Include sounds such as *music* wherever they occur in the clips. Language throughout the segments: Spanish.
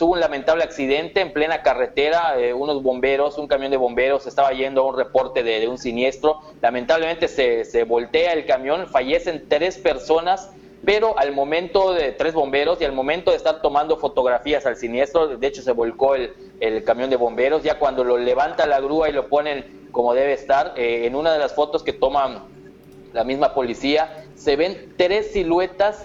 hubo un lamentable accidente en plena carretera, eh, unos bomberos, un camión de bomberos estaba yendo a un reporte de, un siniestro, lamentablemente se, voltea el camión, fallecen tres personas, pero al momento de tres bomberos y al momento de estar tomando fotografías al siniestro, de hecho se volcó el, el camión de bomberos, ya cuando lo levanta la grúa y lo ponen como debe estar, eh, en una de las fotos que toman la misma policía, se ven tres siluetas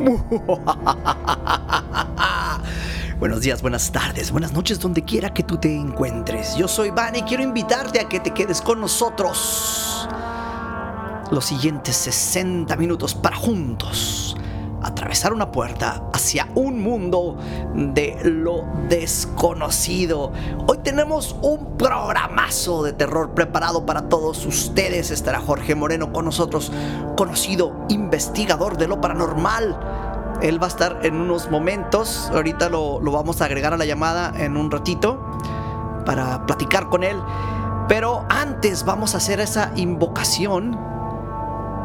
*laughs* Buenos días, buenas tardes, buenas noches, donde quiera que tú te encuentres. Yo soy Van y quiero invitarte a que te quedes con nosotros los siguientes 60 minutos para juntos atravesar una puerta hacia un mundo de lo desconocido. Hoy tenemos un programazo de terror preparado para todos ustedes. Estará Jorge Moreno con nosotros, conocido investigador de lo paranormal. Él va a estar en unos momentos. Ahorita lo, lo vamos a agregar a la llamada en un ratito para platicar con él. Pero antes vamos a hacer esa invocación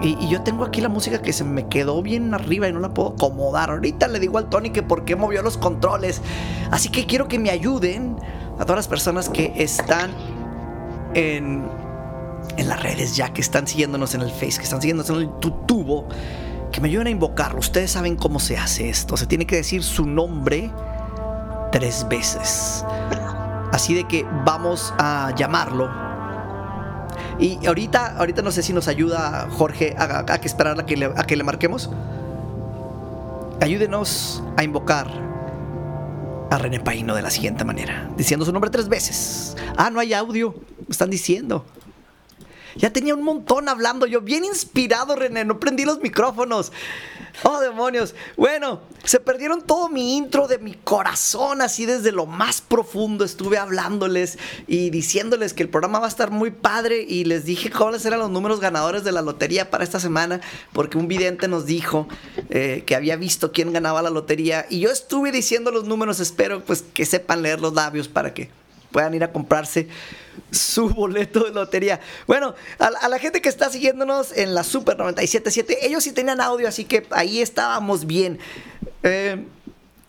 y, yo tengo aquí la música que se me quedó bien arriba y no la puedo acomodar. Ahorita le digo al Tony que por qué movió los controles. Así que quiero que me ayuden a todas las personas que están en, en las redes ya, que están siguiéndonos en el Face, que están siguiéndonos en el tubo, que me ayuden a invocarlo. Ustedes saben cómo se hace esto. Se tiene que decir su nombre tres veces. Así de que vamos a llamarlo y ahorita, ahorita no sé si nos ayuda Jorge a, que esperar a que, le, a que le marquemos. Ayúdenos a invocar a René Paino de la siguiente manera, diciendo su nombre tres veces. Ah, no hay audio, están diciendo. Ya tenía un montón hablando yo, bien inspirado René, no prendí los micrófonos. Oh, demonios. Bueno, se perdieron todo mi intro de mi corazón, así desde lo más profundo estuve hablándoles y diciéndoles que el programa va a estar muy padre y les dije cuáles eran los números ganadores de la lotería para esta semana, porque un vidente nos dijo eh, que había visto quién ganaba la lotería y yo estuve diciendo los números, espero pues que sepan leer los labios para que puedan ir a comprarse su *laughs* boleto de lotería. Bueno, a, la gente que está siguiéndonos en la Super 97.7, ellos sí tenían audio, así que ahí estábamos bien. Eh,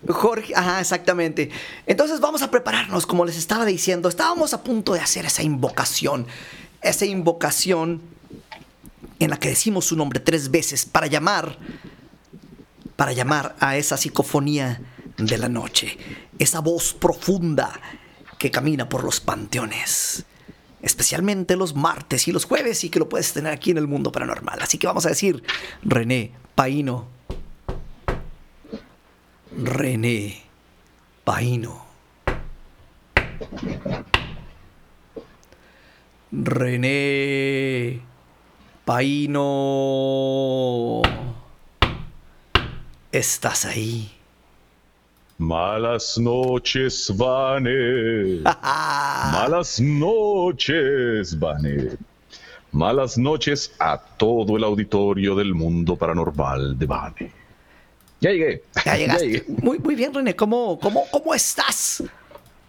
Jorge, ajá, exactamente. Entonces vamos a prepararnos, como les estaba diciendo. Estábamos a punto de hacer esa invocación. Esa invocación en la que decimos su nombre tres veces para llamar, para llamar a esa psicofonía de la noche. Esa voz profunda que camina por los panteones. Especialmente los martes y los jueves y que lo puedes tener aquí en el mundo paranormal. Así que vamos a decir, René Paino. René Paino. René Paino. ¿Estás ahí? Malas noches, Vane. *laughs* Malas noches, Vane. Malas noches a todo el auditorio del mundo paranormal de Vane. Ya llegué. Ya *laughs* llegaste. Muy, muy bien, René. ¿Cómo, cómo, ¿Cómo estás?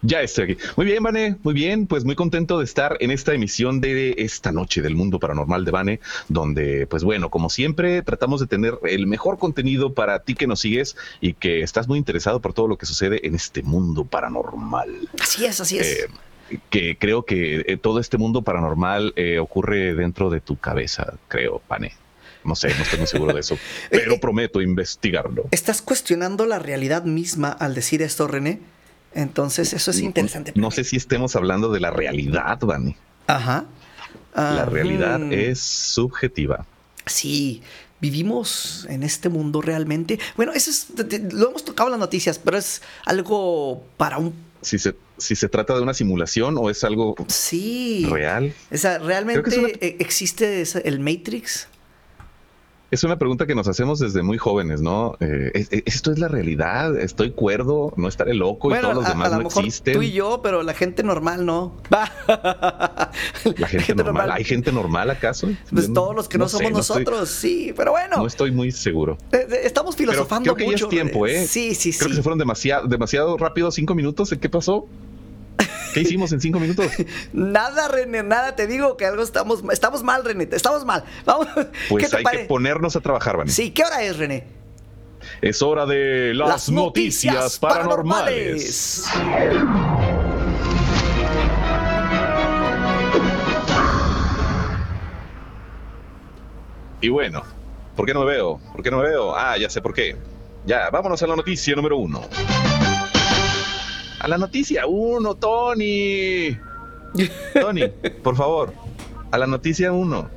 Ya estoy aquí. Muy bien, Vane, muy bien. Pues muy contento de estar en esta emisión de esta noche del mundo paranormal de Vane, donde, pues bueno, como siempre, tratamos de tener el mejor contenido para ti que nos sigues y que estás muy interesado por todo lo que sucede en este mundo paranormal. Así es, así es. Eh, que creo que eh, todo este mundo paranormal eh, ocurre dentro de tu cabeza, creo, Vane. No sé, no estoy muy seguro de eso, *laughs* pero prometo investigarlo. ¿Estás cuestionando la realidad misma al decir esto, René? Entonces, eso es interesante. No, sé si estemos hablando de la realidad, Dani. Ajá. la realidad es subjetiva. Sí, vivimos en este mundo realmente. Bueno, eso es, lo hemos tocado en las noticias, pero es algo para un si se, si se trata de una simulación o es algo sí. real. O sea, ¿realmente e, existe el Matrix? Es una pregunta que nos hacemos desde muy jóvenes, ¿no? Eh, ¿Esto es la realidad? ¿Estoy cuerdo? ¿No estaré loco? y todos los demás a, lo mejor Tú y yo, pero la gente normal no. *laughs* la gente, normal. ¿Hay gente normal acaso? Pues todos los que no, somos nosotros, sí, pero bueno. No estoy muy seguro. Eh, eh, estamos filosofando creo que mucho. Ya es tiempo, ¿eh? Sí, sí, sí. Creo que se fueron demasiado, demasiado rápido cinco minutos. ¿Qué pasó? ¿Qué hicimos en cinco minutos? *laughs* nada, René, nada. Te digo que algo estamos, estamos mal, René. Estamos mal. Vamos. *laughs* Pues hay que ponernos a trabajar, René. Sí, ¿qué hora es, René? Es hora de las, noticias, paranormales. Y bueno, ¿por qué no me veo? ¿Por qué no me veo? Ah, ya sé por qué. Ya, vámonos a la noticia número uno. A la noticia uno, Tony. Tony, por favor, a la noticia uno.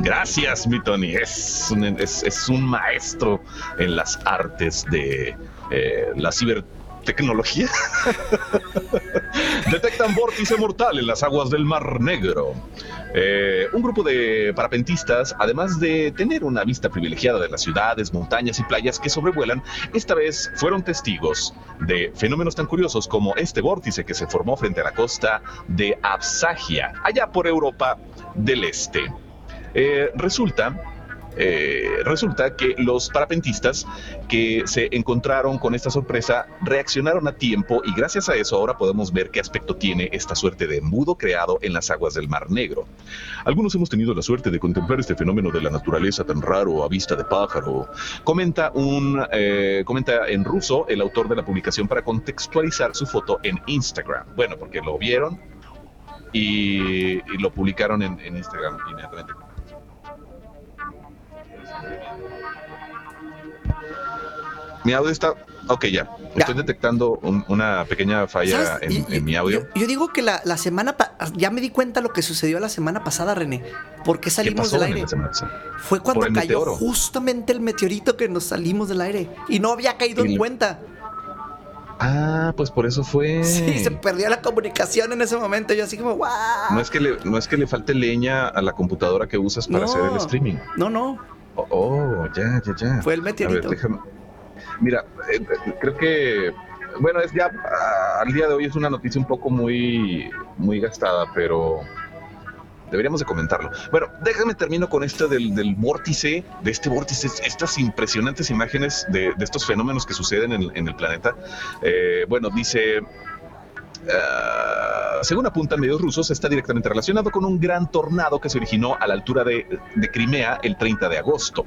Gracias, mi Tony. Es un, es, un maestro en las artes de eh, la cibertecnología. *laughs* Detectan vórtice mortal en las aguas del Mar Negro. Eh, un grupo de parapentistas, además de tener una vista privilegiada de las ciudades, montañas y playas que sobrevuelan, esta vez fueron testigos de fenómenos tan curiosos como este vórtice que se formó frente a la costa de Absagia, allá por Europa del Este. Eh, resulta eh, resulta que los parapentistas que se encontraron con esta sorpresa reaccionaron a tiempo y gracias a eso ahora podemos ver qué aspecto tiene esta suerte de embudo creado en las aguas del Mar Negro. Algunos hemos tenido la suerte de contemplar este fenómeno de la naturaleza tan raro a vista de pájaro. Comenta un eh, comenta en ruso el autor de la publicación para contextualizar su foto en Instagram. Bueno, porque lo vieron y, lo publicaron en, en Instagram inmediatamente. Mi audio está. Ok, ya. Estoy detectando una pequeña falla en, mi audio. Yo, digo que la, semana. Ya me di cuenta lo que sucedió la semana pasada, René. ¿Por qué salimos del aire? Fue cuando cayó justamente el meteorito que nos salimos del aire. Y no había caído en cuenta. Ah, pues por eso fue. *laughs* Sí, se perdió la comunicación en ese momento. Yo así como, ¡guau! No es que le, no es que le falte leña a la computadora que usas para hacer el streaming. No, no. Oh, oh, ya, ya, ya. Fue el meteorito. Mira, eh, creo que, bueno, es ya, ah, al día de hoy es una noticia un poco muy, muy gastada, pero deberíamos de comentarlo. Bueno, déjame termino con esto del, del vórtice, de este vórtice, estas impresionantes imágenes de, estos fenómenos que suceden en, el planeta. Eh, bueno, dice Ah, según apuntan medios rusos, está directamente relacionado con un gran tornado que se originó a la altura de, Crimea el 30 de agosto.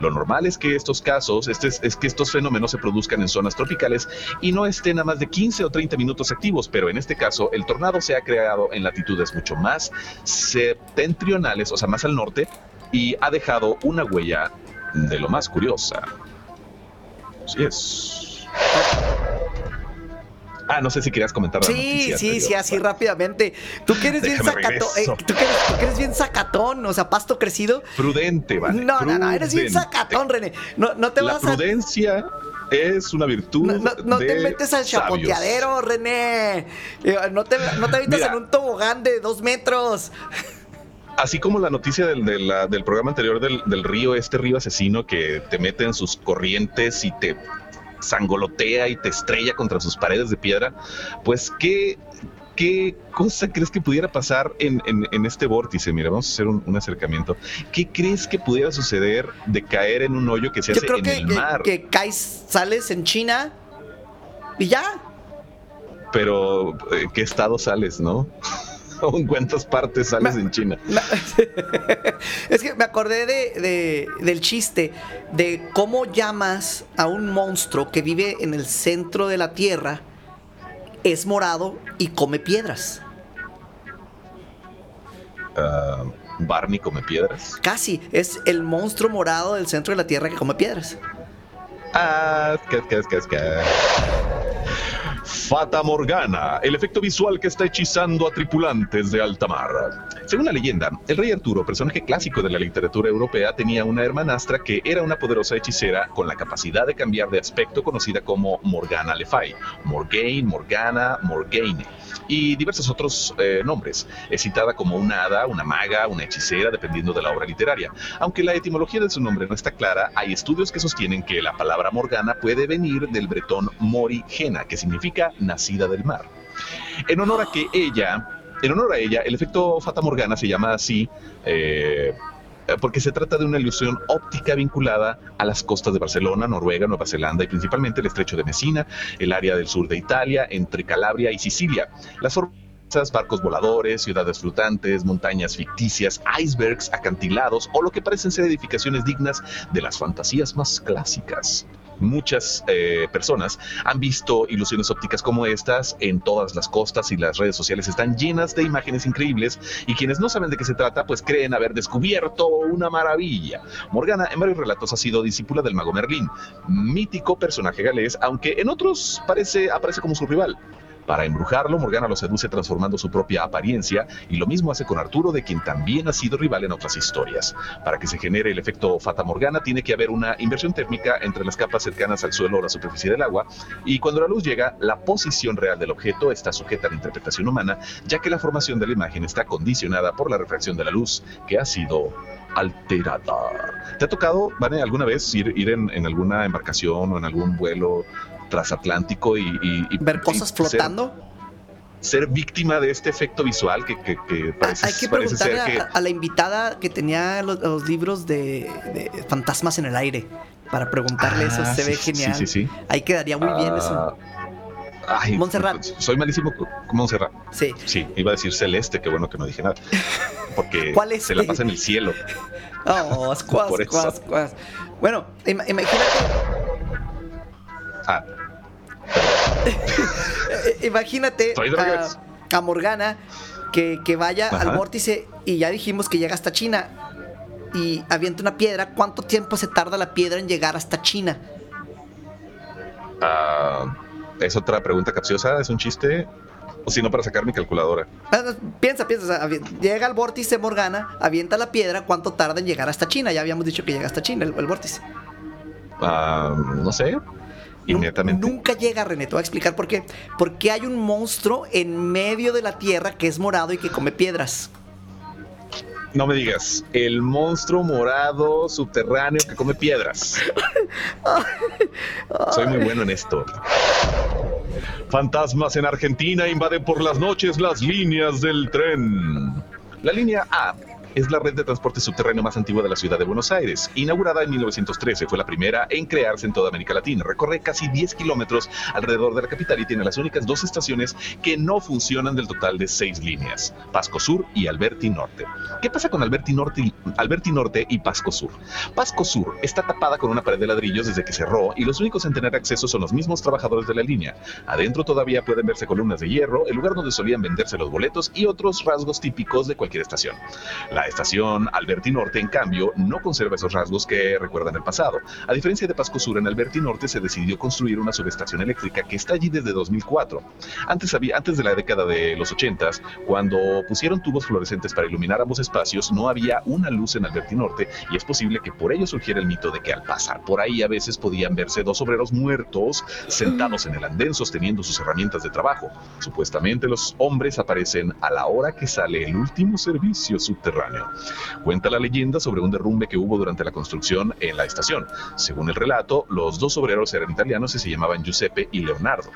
Lo normal es que estos casos, este es, que estos fenómenos se produzcan en zonas tropicales y no estén a más de 15 o 30 minutos activos, pero en este caso el tornado se ha creado en latitudes mucho más septentrionales, o sea, más al norte, y ha dejado una huella de lo más curiosa. Así es. Ah, no sé si querías comentar. Sí, sí, sí, así rápidamente. Tú que eres *laughs* bien sacatón, eh, tú, que eres, bien sacatón, o sea, pasto crecido. Prudente, vale. No, no, no, eres bien sacatón, René. No, no te La vas prudencia es una virtud. No, no, te metes al chapoteadero, René. No te, no te metas en un tobogán de dos metros así como la noticia del, del programa anterior del, del, río, este río asesino que te mete en sus corrientes y te sangolotea y te estrella contra sus paredes de piedra, pues qué, qué cosa crees que pudiera pasar en, este vórtice? Mira, vamos a hacer un, acercamiento. ¿Qué crees que pudiera suceder de caer en un hoyo que se hace en el mar? Que, que caes, sales en China y ya. Pero, eh, ¿qué estado sales, no? *laughs* en cuántas partes sales en China. *laughs* es que me acordé de, del chiste de cómo llamas a un monstruo que vive en el centro de la Tierra, es morado y come piedras. Ah, Barney come piedras. Casi, es el monstruo morado del centro de la Tierra que come piedras. Ah, que, que, que, que. Fata Morgana, el efecto visual que está hechizando a tripulantes de alta mar. Según la leyenda, el rey Arturo, personaje clásico de la literatura europea, tenía una hermanastra que era una poderosa hechicera con la capacidad de cambiar de aspecto conocida como Morgana Le Fay, Morgaine, Morgana, Morgaine y diversos otros eh, nombres. Es citada como una hada, una maga, una hechicera, dependiendo de la obra literaria. Aunque la etimología de su nombre no está clara, hay estudios que sostienen que la palabra Morgana puede venir del bretón mori gena, que significa nacida del mar. En honor a que ella, en honor a ella, el efecto Fata Morgana se llama así. Eh, porque se trata de una ilusión óptica vinculada a las costas de Barcelona, Noruega, Nueva Zelanda y principalmente el estrecho de Messina, el área del sur de Italia, entre Calabria y Sicilia. Las barcos voladores, ciudades flotantes, montañas ficticias, icebergs, acantilados o lo que parecen ser edificaciones dignas de las fantasías más clásicas muchas eh, personas han visto ilusiones ópticas como estas en todas las costas y las redes sociales están llenas de imágenes increíbles y quienes no saben de qué se trata pues creen haber descubierto una maravilla. Morgana en varios relatos ha sido discípula del mago Merlín, mítico personaje galés, aunque en otros parece aparece como su rival. Para embrujarlo, Morgana lo seduce transformando su propia apariencia y lo mismo hace con Arturo, de quien también ha sido rival en otras historias. Para que se genere el efecto Fata Morgana, tiene que haber una inversión térmica entre las capas cercanas al suelo o la superficie del agua, y cuando la luz llega, la posición real del objeto está sujeta a la interpretación humana, ya que la formación de la imagen está condicionada por la refracción de la luz, que ha sido alterada. ¿Te ha tocado, Vane, alguna vez ir, en, en, alguna embarcación o en algún vuelo transatlántico y, ver cosas flotando. Ser, víctima de este efecto visual que, que, parece, Hay que preguntarle a, la invitada que tenía los, libros de, fantasmas en el aire para preguntarle eso. Ah, se ve genial. Ahí quedaría muy bien eso. Ah, ay, Montserrat. Soy malísimo con Montserrat. Sí. Sí, iba a decir celeste, qué bueno que no dije nada. Porque *laughs* se la pasa en el cielo. *laughs* Oh, squas, squas, *laughs* Bueno, imagínate. Ah, *laughs* Imagínate a, Morgana que, vaya al vórtice y ya dijimos que llega hasta China y avienta una piedra. ¿Cuánto tiempo se tarda la piedra en llegar hasta China? Ah, es otra pregunta capciosa, es un chiste. O si no, para sacar mi calculadora. Ah, piensa, piensa. llega al vórtice Morgana, avienta la piedra. ¿Cuánto tarda en llegar hasta China? Ya habíamos dicho que llega hasta China el, vórtice. no sé, Inmediatamente. Nunca llega, René. Te voy a explicar por qué. Porque hay un monstruo en medio de la tierra que es morado y que come piedras. No me digas, el monstruo morado subterráneo que come piedras. *laughs* Soy muy bueno en esto. Fantasmas en Argentina invaden por las noches las líneas del tren. La línea A es la red de transporte subterráneo más antigua de la ciudad de Buenos Aires. Inaugurada en 1913, fue la primera en crearse en toda América Latina. Recorre casi 10 kilómetros alrededor de la capital y tiene las únicas dos estaciones que no funcionan del total de seis líneas, Pasco Sur y Alberti Norte. ¿Qué pasa con Alberti Norte, Alberti Norte y Pasco Sur? Pasco Sur está tapada con una pared de ladrillos desde que cerró y los únicos en tener acceso son los mismos trabajadores de la línea. Adentro todavía pueden verse columnas de hierro, el lugar donde solían venderse los boletos y otros rasgos típicos de cualquier estación. La estación Alberti Norte, en cambio, no conserva esos rasgos que recuerdan el pasado. A diferencia de Pasco Sur, en Alberti Norte se decidió construir una subestación eléctrica que está allí desde 2004. Antes, había, antes de la década de los 80, cuando pusieron tubos fluorescentes para iluminar ambos espacios, no había una luz en Alberti Norte y es posible que por ello surgiera el mito de que al pasar por ahí a veces podían verse dos obreros muertos sentados en el andén sosteniendo sus herramientas de trabajo. Supuestamente los hombres aparecen a la hora que sale el último servicio subterráneo. Cuenta la leyenda sobre un derrumbe que hubo durante la construcción en la estación. Según el relato, los dos obreros eran italianos y se llamaban Giuseppe y Leonardo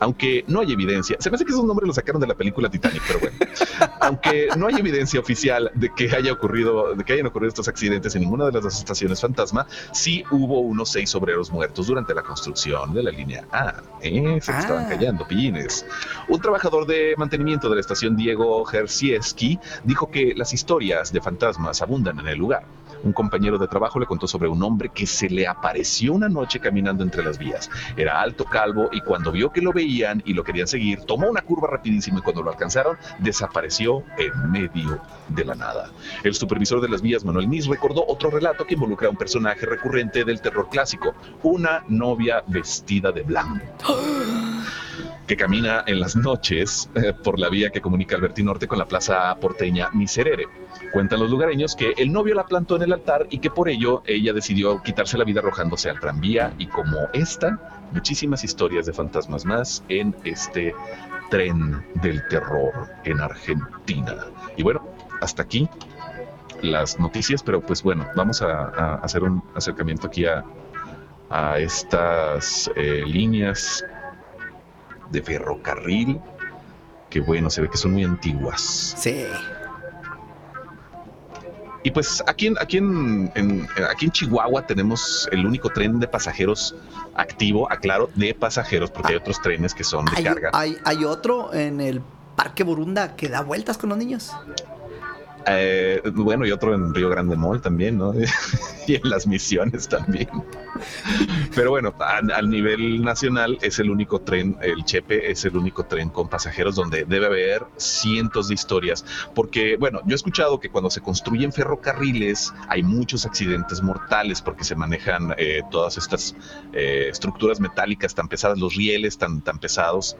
aunque no hay evidencia, se me hace que esos nombres los sacaron de la película Titanic, pero bueno, *laughs* aunque no hay evidencia oficial de que haya ocurrido, de que hayan ocurrido estos accidentes en ninguna de las dos estaciones fantasma, sí hubo unos seis obreros muertos durante la construcción de la línea A. Eh, se estaban ah. callando, pillines. Un trabajador de mantenimiento de la estación Diego Jersieski dijo que las historias de fantasmas abundan en el lugar. Un compañero de trabajo le contó sobre un hombre que se le apareció una noche caminando entre las vías. Era alto, calvo y cuando vio que lo veían y lo querían seguir, tomó una curva rapidísimo y cuando lo alcanzaron, desapareció en medio de la nada. El supervisor de las vías, Manuel Nis, recordó otro relato que involucra a un personaje recurrente del terror clásico, una novia vestida de blanco. *gasps* *gasps* *gasps* que camina en las noches eh, por la vía que comunica Alberti Norte con la plaza porteña Miserere. Cuentan los lugareños que el novio la plantó en el altar y que por ello ella decidió quitarse la vida arrojándose al tranvía y como esta, muchísimas historias de fantasmas más en este tren del terror en Argentina. Y bueno, hasta aquí las noticias, pero pues bueno, vamos a, hacer un acercamiento aquí a, estas eh, líneas de ferrocarril, que bueno, se ve que son muy antiguas. Sí. Y pues aquí en, aquí en, aquí en Chihuahua tenemos el único tren de pasajeros activo, aclaro, de pasajeros, porque hay ah. otros trenes que son de carga. Hay, hay otro en el Parque Burunda que da vueltas con los niños. Eh, bueno, y otro en Río Grande Mall también, ¿no? *laughs* y en las misiones también. Pero bueno, al nivel nacional es el único tren, el Chepe es el único tren con pasajeros donde debe haber cientos de historias. Porque, bueno, yo he escuchado que cuando se construyen ferrocarriles hay muchos accidentes mortales porque se manejan eh, todas estas eh, estructuras metálicas tan pesadas, los rieles tan, tan pesados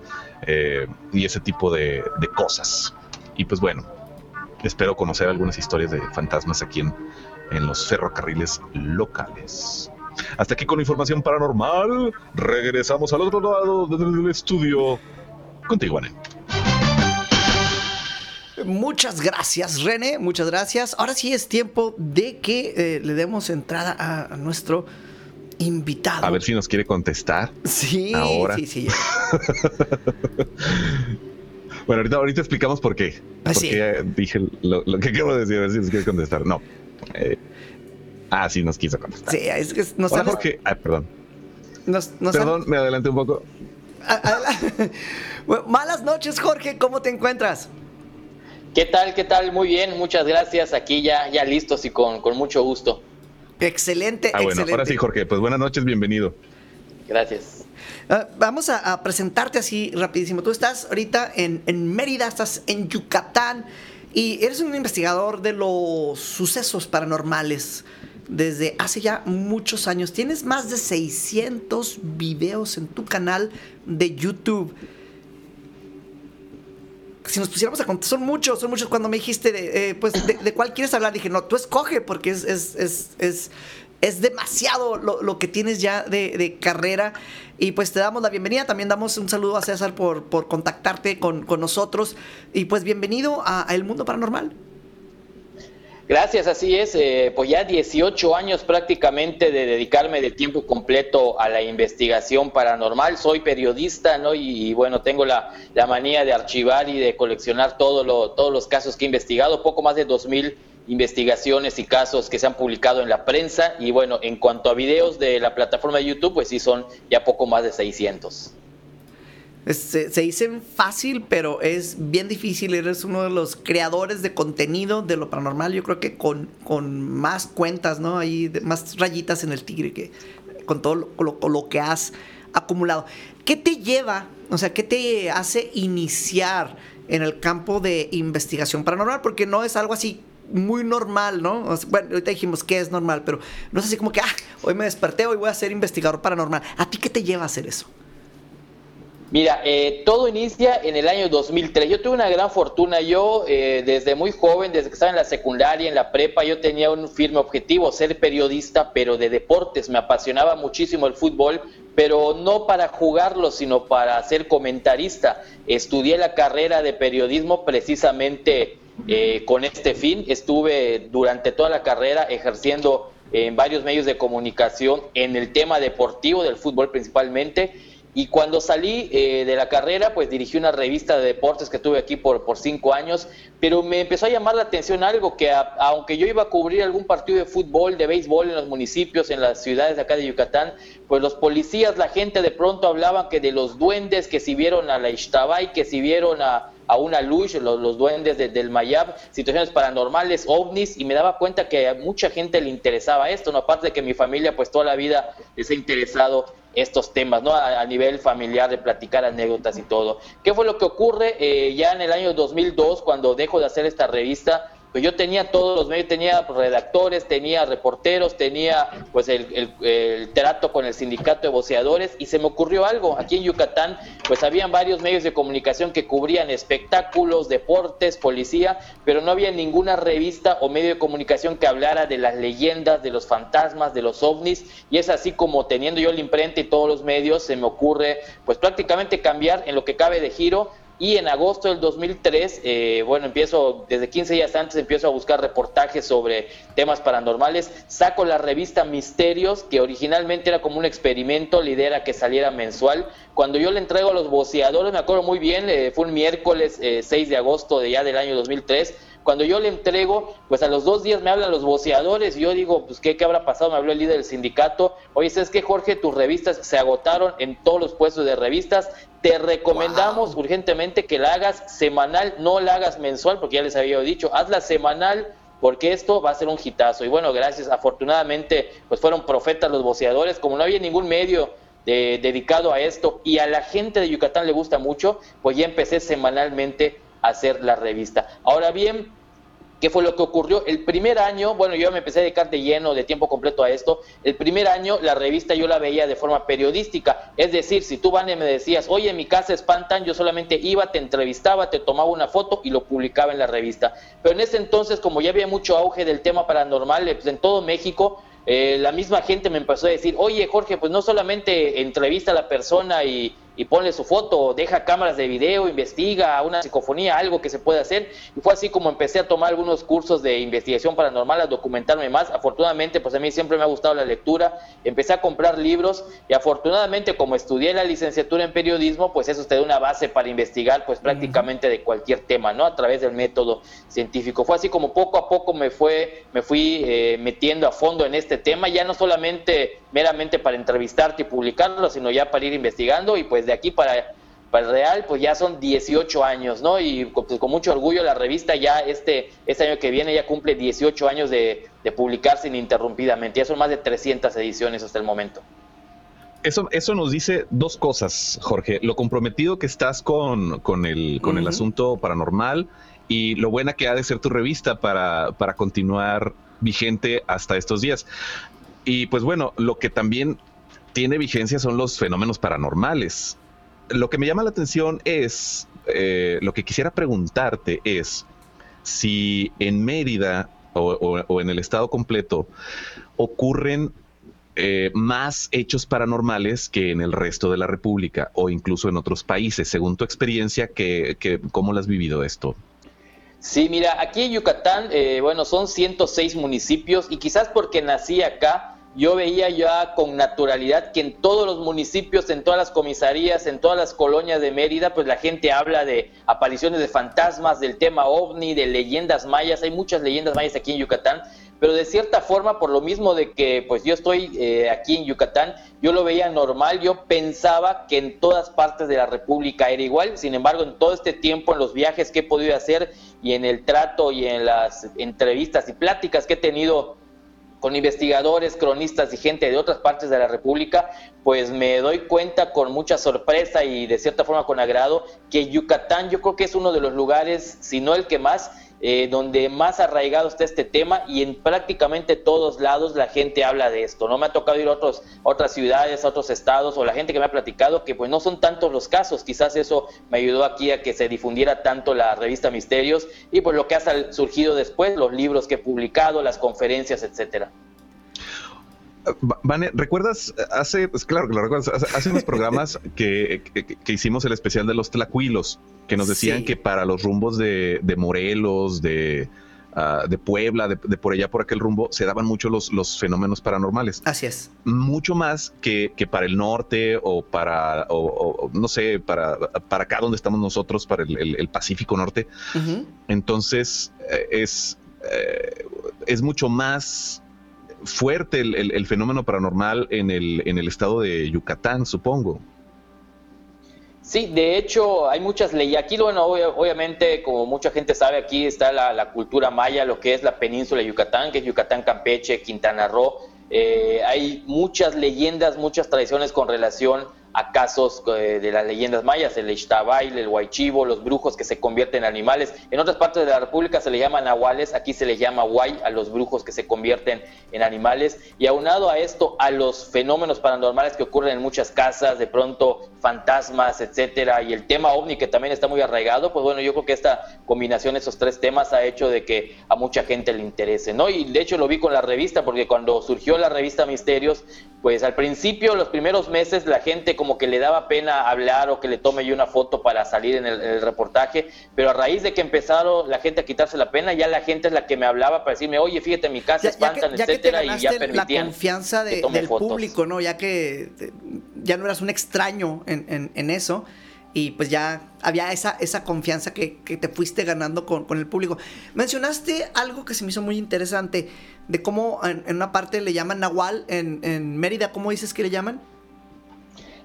y ese tipo de cosas. Y pues bueno, espero conocer algunas historias de fantasmas aquí en, los ferrocarriles locales. Hasta aquí con información paranormal. Regresamos al otro lado del estudio. Contigo, Anne. Muchas gracias, René. Muchas gracias. Ahora sí es tiempo de que eh, le demos entrada a, nuestro invitado. A ver si nos quiere contestar. Sí, ahora. sí, sí. *laughs* Bueno, ahorita, ahorita explicamos por qué. Ah, porque dije lo, que quiero decir, a ver si nos quiere contestar. No. Eh, ah, sí, nos quiso contestar. Sí, es que nos Hola, Jorge. Ah, perdón. perdón, me adelanté un poco. *laughs* malas noches, Jorge. ¿Cómo te encuentras? ¿Qué tal? ¿Qué tal? Muy bien, muchas gracias. Aquí ya, ya listos y con, con mucho gusto. Excelente, ah, bueno, ahora sí, Jorge. Pues buenas noches, bienvenido. Gracias. Ah, vamos a, presentarte así rapidísimo. Tú estás ahorita en, Mérida, estás en Yucatán y eres un investigador de los sucesos paranormales desde hace ya muchos años. Tienes más de 600 videos en tu canal de YouTube. Si nos pusiéramos a contar, son muchos, son muchos. Cuando me dijiste, de, eh, pues, de, cuál quieres hablar? Dije, no, tú escoge porque es, demasiado lo, que tienes ya de, carrera. Y pues te damos la bienvenida. También damos un saludo a César por, por contactarte con, nosotros. Y pues bienvenido a, El Mundo Paranormal. Gracias, así es. Eh, pues ya 18 años prácticamente de dedicarme de tiempo completo a la investigación paranormal. Soy periodista, ¿no? Y, bueno, tengo la, manía de archivar y de coleccionar todo lo, todos los casos que he investigado. Poco más de 2.000 investigaciones y casos que se han publicado en la prensa. Y bueno, en cuanto a videos de la plataforma de YouTube, pues sí son ya poco más de 600. Se, dicen fácil, pero es bien difícil. Eres uno de los creadores de contenido de lo paranormal. Yo creo que con, con más cuentas, ¿no? Hay más rayitas en el tigre que con todo lo, lo que has acumulado. ¿Qué te lleva, o sea, qué te hace iniciar en el campo de investigación paranormal? Porque no es algo así muy normal, ¿no? bueno, ahorita dijimos que es normal, pero no es así como que, ah, hoy me desperté, hoy voy a ser investigador paranormal. ¿A ti qué te lleva a hacer eso? Mira, eh, todo inicia en el año 2003. Yo tuve una gran fortuna. Yo, eh, desde muy joven, desde que estaba en la secundaria, en la prepa, yo tenía un firme objetivo, ser periodista, pero de deportes. Me apasionaba muchísimo el fútbol, pero no para jugarlo, sino para ser comentarista. Estudié la carrera de periodismo precisamente eh, con este fin. Estuve durante toda la carrera ejerciendo en varios medios de comunicación en el tema deportivo del fútbol principalmente y cuando salí eh, de la carrera, pues dirigí una revista de deportes que tuve aquí por, por cinco años, pero me empezó a llamar la atención algo que aunque yo iba a cubrir algún partido de fútbol, de béisbol en los municipios, en las ciudades de acá de Yucatán, pues los policías, la gente de pronto hablaban que de los duendes, que si vieron a la Ixtabay, que si vieron a, a una luz, los, duendes del Mayab, situaciones paranormales, ovnis, y me daba cuenta que a mucha gente le interesaba esto, ¿no? Aparte de que mi familia pues toda la vida les ha interesado estos temas, ¿no? A, nivel familiar, de platicar anécdotas y todo. ¿Qué fue lo que ocurre? Eh, ya en el año 2002, cuando dejo de hacer esta revista, pues yo tenía todos los medios, tenía redactores, tenía reporteros, tenía pues el, trato con el sindicato de voceadores y se me ocurrió algo. Aquí en Yucatán pues habían varios medios de comunicación que cubrían espectáculos, deportes, policía, pero no había ninguna revista o medio de comunicación que hablara de las leyendas, de los fantasmas, de los ovnis y es así como teniendo yo la imprenta y todos los medios se me ocurre pues prácticamente cambiar en lo que cabe de giro y en agosto del 2003, eh, bueno, empiezo, desde 15 días antes empiezo a buscar reportajes sobre temas paranormales, saco la revista Misterios, que originalmente era como un experimento, la idea era que saliera mensual. Cuando yo le entrego a los boceadores, me acuerdo muy bien, eh, fue un miércoles 6 eh, de agosto de ya del año 2003, cuando yo le entrego, pues a los dos días me hablan los voceadores y yo digo, pues ¿qué, qué habrá pasado? Me habló el líder del sindicato. Oye, ¿sabes qué, Jorge? Tus revistas se agotaron en todos los puestos de revistas. Te recomendamos urgentemente que la hagas semanal, no la hagas mensual, porque ya les había dicho, hazla semanal porque esto va a ser un hitazo. Y bueno, gracias, afortunadamente, pues fueron profetas los voceadores, como no había ningún medio de, dedicado a esto y a la gente de Yucatán le gusta mucho, pues ya empecé semanalmente hacer la revista. Ahora bien, ¿Qué fue lo que ocurrió? El primer año, bueno, yo me empecé a dedicar de lleno, de tiempo completo a esto. El primer año la revista yo la veía de forma periodística. Es decir, si tú, Vane, me decías, oye, en mi casa espantan, yo solamente iba, te entrevistaba, te tomaba una foto y lo publicaba en la revista. Pero en ese entonces, como ya había mucho auge del tema paranormal, pues en todo México, eh, la misma gente me empezó a decir, oye, Jorge, pues no solamente entrevista a la persona y y ponle su foto, deja cámaras de video, investiga una psicofonía, algo que se puede hacer. Y fue así como empecé a tomar algunos cursos de investigación paranormal, a documentarme más. Afortunadamente, pues a mí siempre me ha gustado la lectura, empecé a comprar libros y afortunadamente como estudié la licenciatura en periodismo, pues eso te da una base para investigar pues prácticamente de cualquier tema, ¿no? A través del método científico. Fue así como poco a poco me fue me fui eh, metiendo a fondo en este tema, ya no solamente meramente para entrevistarte y publicarlo, sino ya para ir investigando y pues de aquí para, para el Real pues ya son 18 años, ¿no? Y pues, con mucho orgullo la revista ya este, este año que viene ya cumple 18 años de, de publicarse ininterrumpidamente, ya son más de 300 ediciones hasta el momento. Eso, eso nos dice dos cosas, Jorge. Lo comprometido que estás con, con, el, con el asunto paranormal y lo buena que ha de ser tu revista para, para continuar vigente hasta estos días. Y pues bueno, lo que también tiene vigencia son los fenómenos paranormales. Lo que me llama la atención es, eh, lo que quisiera preguntarte es si en Mérida o, en el estado completo ocurren eh, más hechos paranormales que en el resto de la República o incluso en otros países, según tu experiencia, que, ¿cómo lo has vivido esto? Sí, mira, aquí en Yucatán, eh, bueno, son 106 municipios y quizás porque nací acá, yo veía ya con naturalidad que en todos los municipios, en todas las comisarías, en todas las colonias de Mérida, pues la gente habla de apariciones de fantasmas, del tema ovni, de leyendas mayas. Hay muchas leyendas mayas aquí en Yucatán, pero de cierta forma, por lo mismo de que pues yo estoy eh, aquí en Yucatán, yo lo veía normal, yo pensaba que en todas partes de la República era igual, sin embargo, en todo este tiempo, en los viajes que he podido hacer y en el trato y en las entrevistas y pláticas que he tenido con investigadores, cronistas y gente de otras partes de la República, pues me doy cuenta con mucha sorpresa y de cierta forma con agrado que Yucatán yo creo que es uno de los lugares, si no el que más, eh, donde más arraigado está este tema y en prácticamente todos lados la gente habla de esto. No me ha tocado ir a, otros, otras ciudades, a otros estados o la gente que me ha platicado que pues no son tantos los casos. Quizás eso me ayudó aquí a que se difundiera tanto la revista Misterios y pues lo que ha surgido después, los libros que he publicado, las conferencias, etcétera. Vane, ¿recuerdas hace, pues claro que lo recuerdas, hace, unos programas *laughs* que, que, hicimos el especial de los tlacuilos, que nos decían que para los rumbos de, Morelos, de, ah, de Puebla, de, por allá, por aquel rumbo, se daban mucho los, los fenómenos paranormales. Así es. Mucho más que, que para el norte o para, o, no sé, para, para acá donde estamos nosotros, para el, Pacífico Norte. Entonces, eh, es, eh, es mucho más fuerte el, fenómeno paranormal en el, en el estado de Yucatán, supongo. Sí, de hecho hay muchas leyes. Aquí, bueno, obviamente, como mucha gente sabe, aquí está la, cultura maya, lo que es la península de Yucatán, que es Yucatán, Campeche, Quintana Roo. Eh, hay muchas leyendas, muchas tradiciones con relación a casos eh, de las leyendas mayas, el Ixtabail, el Huaychivo, los brujos que se convierten en animales. En otras partes de la República se le llaman nahuales, aquí se les llama Huay a los brujos que se convierten en animales. Y aunado a esto, a los fenómenos paranormales que ocurren en muchas casas, de pronto fantasmas, etcétera, y el tema ovni que también está muy arraigado, pues bueno, yo creo que esta combinación de esos tres temas ha hecho de que a mucha gente le interese, ¿no? Y de hecho lo vi con la revista, porque cuando surgió la revista Misterios, pues al principio, los primeros meses, la gente como que le daba pena hablar o que le tome yo una foto para salir en el, reportaje, pero a raíz de que empezaron la gente a quitarse la pena, ya la gente es la que me hablaba para decirme, oye, fíjate, en mi casa espantan, etcétera, y ya permitían. La confianza del público, ¿no? Ya que ya no eras un extraño en, en eso y pues ya había esa, esa confianza que, te fuiste ganando con, el público. Mencionaste algo que se me hizo muy interesante, de cómo en, una parte le llaman Nahual, en, en, Mérida, ¿cómo dices que le llaman?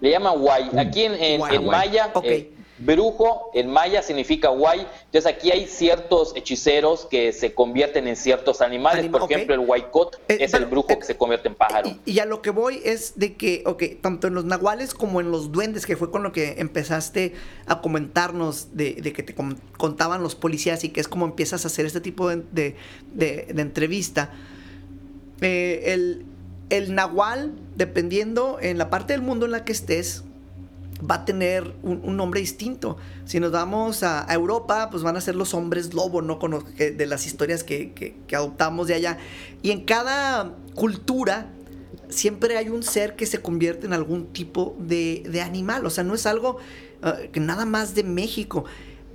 Le llaman Guay. Aquí en, en, Maya, okay. Eh, Brujo en maya significa guay. Entonces aquí hay ciertos hechiceros que se convierten en ciertos animales. Por ejemplo, el huaycot eh, es el brujo que se convierte en pájaro. Y, a lo que voy es de que, ok, tanto en los nahuales como en los duendes, que fue con lo que empezaste a comentarnos de, que te contaban los policías y que es como empiezas a hacer este tipo de, entrevista. Eh, el, el nahual, dependiendo en la parte del mundo en la que estés, va a tener un, nombre distinto. Si nos vamos a, Europa, pues van a ser los hombres lobo, ¿no? De las historias que, adoptamos de allá. Y en cada cultura siempre hay un ser que se convierte en algún tipo de, animal. O sea, no es algo ah, que nada más de México.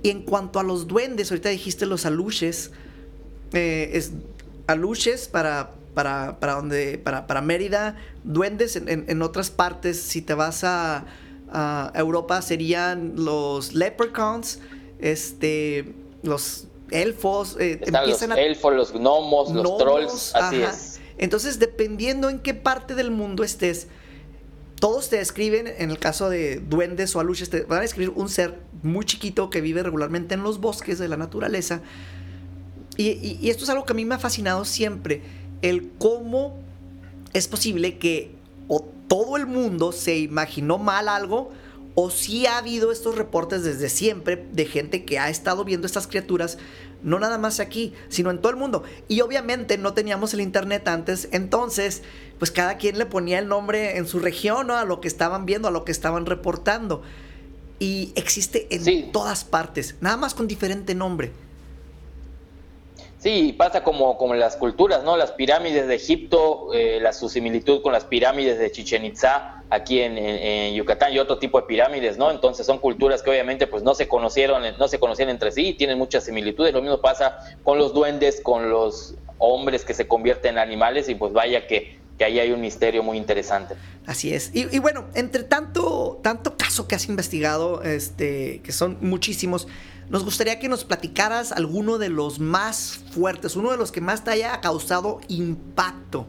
Y en cuanto a los duendes, ahorita dijiste los aluches. Eh, es aluches para, para, para, donde, para, para Mérida, duendes en otras partes, si te vas a Europa serían los leprechauns, este, los elfos. Eh, empiezan los elfos, los gnomos, los trolls, así es. Entonces, dependiendo en qué parte del mundo estés, todos te describen, en el caso de duendes o aluches, te van a describir un ser muy chiquito que vive regularmente en los bosques de la naturaleza. Y, y esto es algo que a mí me ha fascinado siempre, el cómo es posible que o todo el mundo se imaginó mal algo o si ha habido estos reportes desde siempre de gente que ha estado viendo estas criaturas, no nada más aquí, sino en todo el mundo. Y obviamente no teníamos el internet antes, entonces pues cada quien le ponía el nombre en su región a lo que estaban viendo, a lo que estaban reportando. Y existe en todas partes, nada más con diferente nombre. Sí, pasa como, como las culturas, ¿no? Las pirámides de Egipto, eh, la, su similitud con las pirámides de Chichen Itza aquí en, Yucatán y otro tipo de pirámides, ¿no? Entonces son culturas que obviamente pues no se conocieron, no se conocían entre sí y tienen muchas similitudes. Lo mismo pasa con los duendes, con los hombres que se convierten en animales y pues vaya que, que ahí hay un misterio muy interesante. Así es. Y, y, bueno, entre tanto, tanto caso que has investigado, este, que son muchísimos, nos gustaría que nos platicaras alguno de los más fuertes, uno de los que más te haya causado impacto.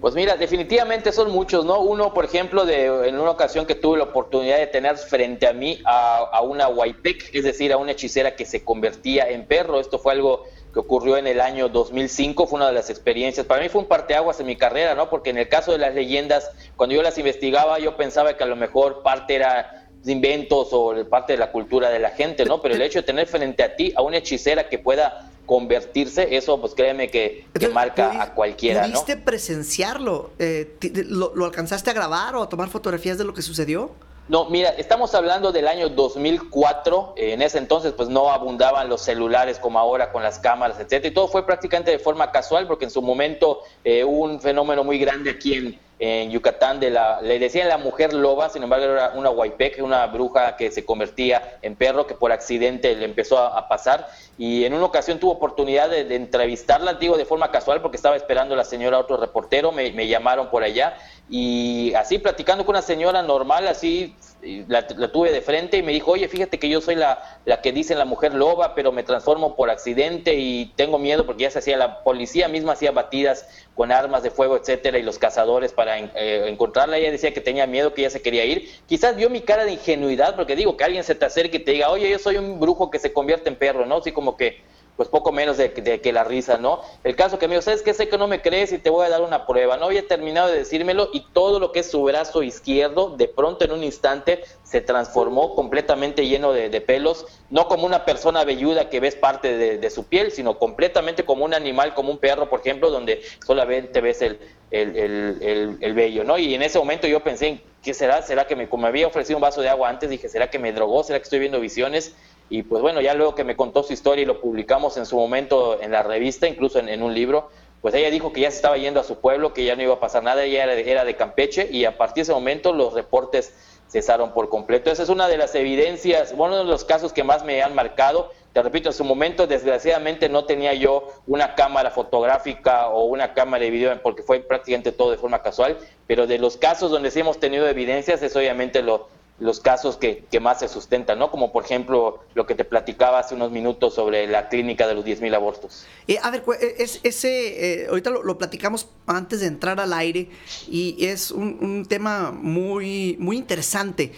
Pues mira, definitivamente son muchos, ¿no? Uno, por ejemplo, de en una ocasión que tuve la oportunidad de tener frente a mí a, una Waipek, es decir, a una hechicera que se convertía en perro. Esto fue algo que ocurrió en el año 2005, fue una de las experiencias. Para mí fue un parteaguas en mi carrera, ¿no? Porque en el caso de las leyendas, cuando yo las investigaba, yo pensaba que a lo mejor parte era inventos o parte de la cultura de la gente, ¿no? Pero el hecho de tener frente a ti a una hechicera que pueda convertirse, eso pues créeme que, marca a cualquiera, ¿Pudiste presenciarlo? Eh, lo, ¿Lo alcanzaste a grabar o a tomar fotografías de lo que sucedió? No, mira, estamos hablando del año 2004. en ese entonces, pues no abundaban los celulares como ahora con las cámaras, etcétera. Y todo fue prácticamente de forma casual, porque en su momento eh, hubo un fenómeno muy grande aquí en, en Yucatán de la, le decían la mujer loba, sin embargo era una huaypec, una bruja que se convertía en perro, que por accidente le empezó a, pasar, y en una ocasión tuvo oportunidad de, entrevistarla, digo de forma casual, porque estaba esperando la señora otro reportero, me, me llamaron por allá, y así platicando con una señora normal, así la, tuve de frente y me dijo, oye, fíjate que yo soy la, la que dicen la mujer loba, pero me transformo por accidente y tengo miedo porque ya se hacía, la policía misma hacía batidas con armas de fuego, etcétera, y los cazadores para eh, encontrarla. Ella decía que tenía miedo, que ella se quería ir. Quizás vio mi cara de ingenuidad, porque digo, que alguien se te acerque y te diga, oye, yo soy un brujo que se convierte en perro, ¿no? Así como que pues poco menos de, que la risa, ¿no? El caso que me dijo, ¿sabes qué? Sé que no me crees y te voy a dar una prueba. No había terminado de decírmelo y todo lo que es su brazo izquierdo, de pronto en un instante, se transformó completamente lleno de, pelos, no como una persona velluda que ves parte de, su piel, sino completamente como un animal, como un perro, por ejemplo, donde solamente ves el, el, el, vello, ¿no? Y en ese momento yo pensé, ¿qué será? ¿Será que me, como me había ofrecido un vaso de agua antes, dije, ¿será que me drogó? ¿Será que estoy viendo visiones? Y pues bueno, ya luego que me contó su historia y lo publicamos en su momento en la revista, incluso en, un libro, pues ella dijo que ya se estaba yendo a su pueblo, que ya no iba a pasar nada, ella era de, Campeche y a partir de ese momento los reportes cesaron por completo. Esa es una de las evidencias, uno de los casos que más me han marcado. Te repito, en su momento desgraciadamente no tenía yo una cámara fotográfica o una cámara de video porque fue prácticamente todo de forma casual, pero de los casos donde sí hemos tenido evidencias es obviamente lo, los casos que, más se sustentan, ¿no? Como por ejemplo lo que te platicaba hace unos minutos sobre la clínica de los 10.000 abortos. Eh, a ver, eh, es, ese, eh, ahorita lo, platicamos antes de entrar al aire y es un, tema muy, muy interesante.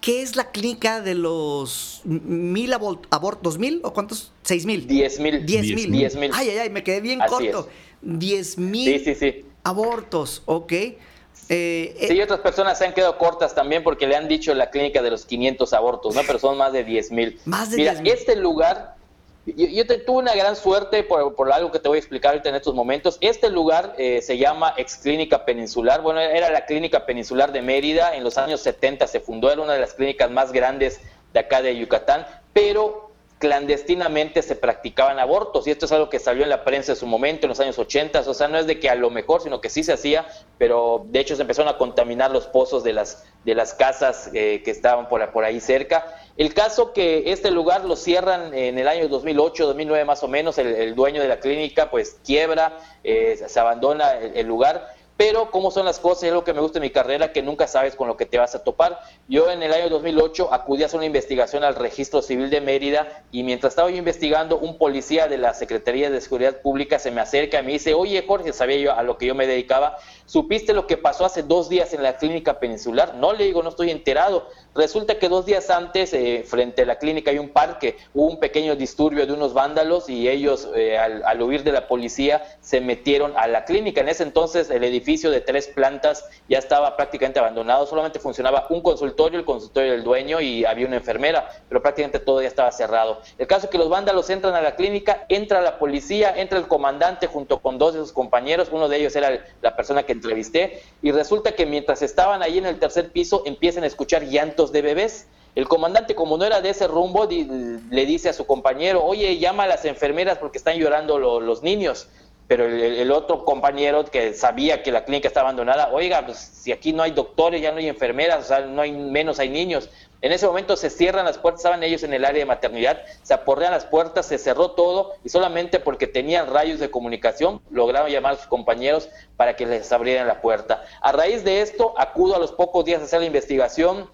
¿Qué es la clínica de los mil abortos? ¿Mil o cuántos? ¿Seis mil? Diez mil. Diez mil. Diez mil. Ay, ay, ay, me quedé bien corto. Diez mil sí, sí, sí. abortos, ok. Eh, sí, otras personas se han quedado cortas también porque le han dicho la clínica de los 500 abortos, ¿no? Pero son más de 10 mil. *laughs* Más de Mira, este lugar, yo, tuve una gran suerte por, algo que te voy a explicar ahorita en estos momentos. Este lugar eh, se llama Ex Clínica Peninsular. Bueno, era la Clínica Peninsular de Mérida. En los años 70 se fundó, era una de las clínicas más grandes de acá de Yucatán, pero clandestinamente se practicaban abortos, y esto es algo que salió en la prensa en su momento, en los años 80, o sea, no es de que a lo mejor, sino que sí se hacía, pero de hecho se empezaron a contaminar los pozos de las, de las casas eh, que estaban por, ahí cerca. El caso que este lugar lo cierran en el año 2008, 2009 más o menos, el, dueño de la clínica pues quiebra, eh, se abandona el lugar pero cómo son las cosas, es lo que me gusta en mi carrera, que nunca sabes con lo que te vas a topar. Yo en el año 2008 acudí a hacer una investigación al registro civil de Mérida y mientras estaba yo investigando, un policía de la Secretaría de Seguridad Pública se me acerca y me dice, oye Jorge, sabía yo a lo que yo me dedicaba, ¿supiste lo que pasó hace dos días en la clínica peninsular? No, le digo, no estoy enterado. Resulta que dos días antes, eh, frente a la clínica hay un parque, hubo un pequeño disturbio de unos vándalos y ellos, eh, al, huir de la policía, se metieron a la clínica. En ese entonces el edificio de tres plantas ya estaba prácticamente abandonado, solamente funcionaba un consultorio, el consultorio del dueño y había una enfermera, pero prácticamente todo ya estaba cerrado. El caso es que los vándalos entran a la clínica, entra la policía, entra el comandante junto con dos de sus compañeros, uno de ellos era la persona que entrevisté, y resulta que mientras estaban ahí en el tercer piso empiezan a escuchar llantos de bebés. El comandante, como no era de ese rumbo, le dice a su compañero, oye, llama a las enfermeras porque están llorando los niños. Pero el, otro compañero que sabía que la clínica estaba abandonada, oiga, pues si aquí no hay doctores, ya no hay enfermeras, o sea, no hay menos hay niños. En ese momento se cierran las puertas, estaban ellos en el área de maternidad, se aporrean las puertas, se cerró todo y solamente porque tenían rayos de comunicación lograron llamar a sus compañeros para que les abrieran la puerta. A raíz de esto, acudo a los pocos días a hacer la investigación,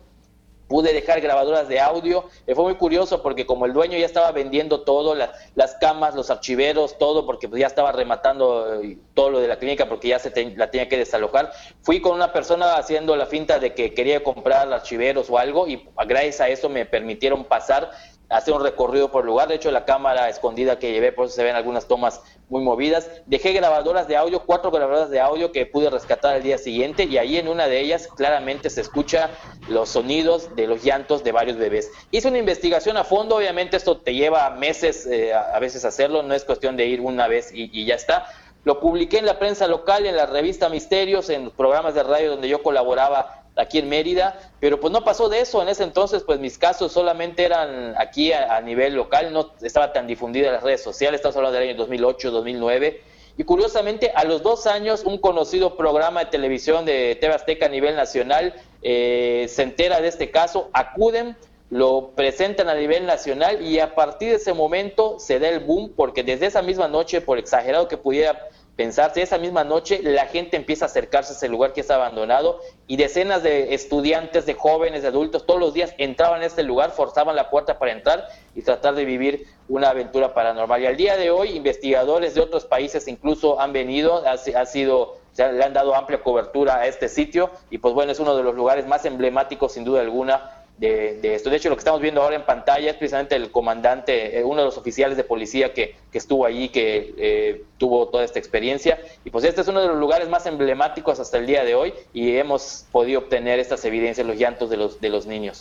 pude dejar grabadoras de audio. Eh, fue muy curioso porque como el dueño ya estaba vendiendo todo, las camas, los archiveros, todo, porque pues, ya estaba rematando eh, todo lo de la clínica porque ya se la tenía que desalojar, fui con una persona haciendo la finta de que quería comprar archiveros o algo y gracias a eso me permitieron pasar hacer un recorrido por el lugar. De hecho, la cámara escondida que llevé, por eso se ven algunas tomas muy movidas. Dejé grabadoras de audio, cuatro grabadoras de audio que pude rescatar al día siguiente y ahí en una de ellas claramente se escucha los sonidos de los llantos de varios bebés. Hice una investigación a fondo, obviamente esto te lleva meses eh, a veces hacerlo, no es cuestión de ir una vez y, y ya está. Lo publiqué en la prensa local, en la revista Misterios, en programas de radio donde yo colaboraba aquí en Mérida, pero pues no pasó de eso. En ese entonces, pues mis casos solamente eran aquí a, nivel local, no estaba tan difundida en las redes sociales, estamos hablando del año 2008, 2009. Y curiosamente, a los dos años, un conocido programa de televisión de TV a nivel nacional eh, se entera de este caso, acuden, lo presentan a nivel nacional y a partir de ese momento se da el boom porque desde esa misma noche, por exagerado que pudiera pensarse, esa misma noche la gente empieza a acercarse a ese lugar que está abandonado y decenas de estudiantes, de jóvenes, de adultos, todos los días entraban a este lugar, forzaban la puerta para entrar y tratar de vivir una aventura paranormal. Y al día de hoy, investigadores de otros países incluso han venido, ha, sido, le han dado amplia cobertura a este sitio y pues bueno, es uno de los lugares más emblemáticos sin duda alguna de, esto. De hecho, lo que estamos viendo ahora en pantalla es precisamente el comandante, eh, uno de los oficiales de policía que, estuvo allí, que eh, tuvo toda esta experiencia. Y pues este es uno de los lugares más emblemáticos hasta el día de hoy y hemos podido obtener estas evidencias, los llantos de los, de los niños.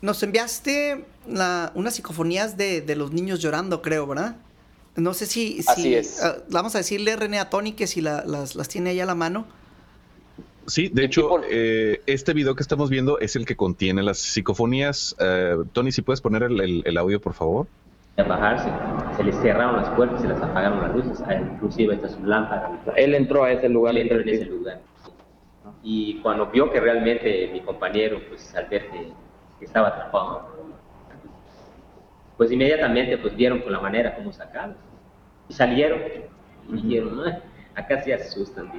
nos enviaste unas psicofonías de, los niños llorando, creo, ¿verdad? No sé si... Así es. Ah, vamos a decirle, René, a Tony que si las, las tiene ahí a la mano. Sí, de hecho, eh, este video que estamos viendo es el que contiene las psicofonías. Eh, Tony, si puedes poner el, audio, por favor. A bajarse, se les cerraron las puertas, se les apagaron las luces, ah, inclusive esta su lámpara. Él entró a ese lugar. Él entró en ese lugar. Y cuando vio que realmente mi compañero, pues al ver que, estaba atrapado, pues inmediatamente pues vieron con la manera como sacarlo. Y salieron y dijeron, acá se asustan,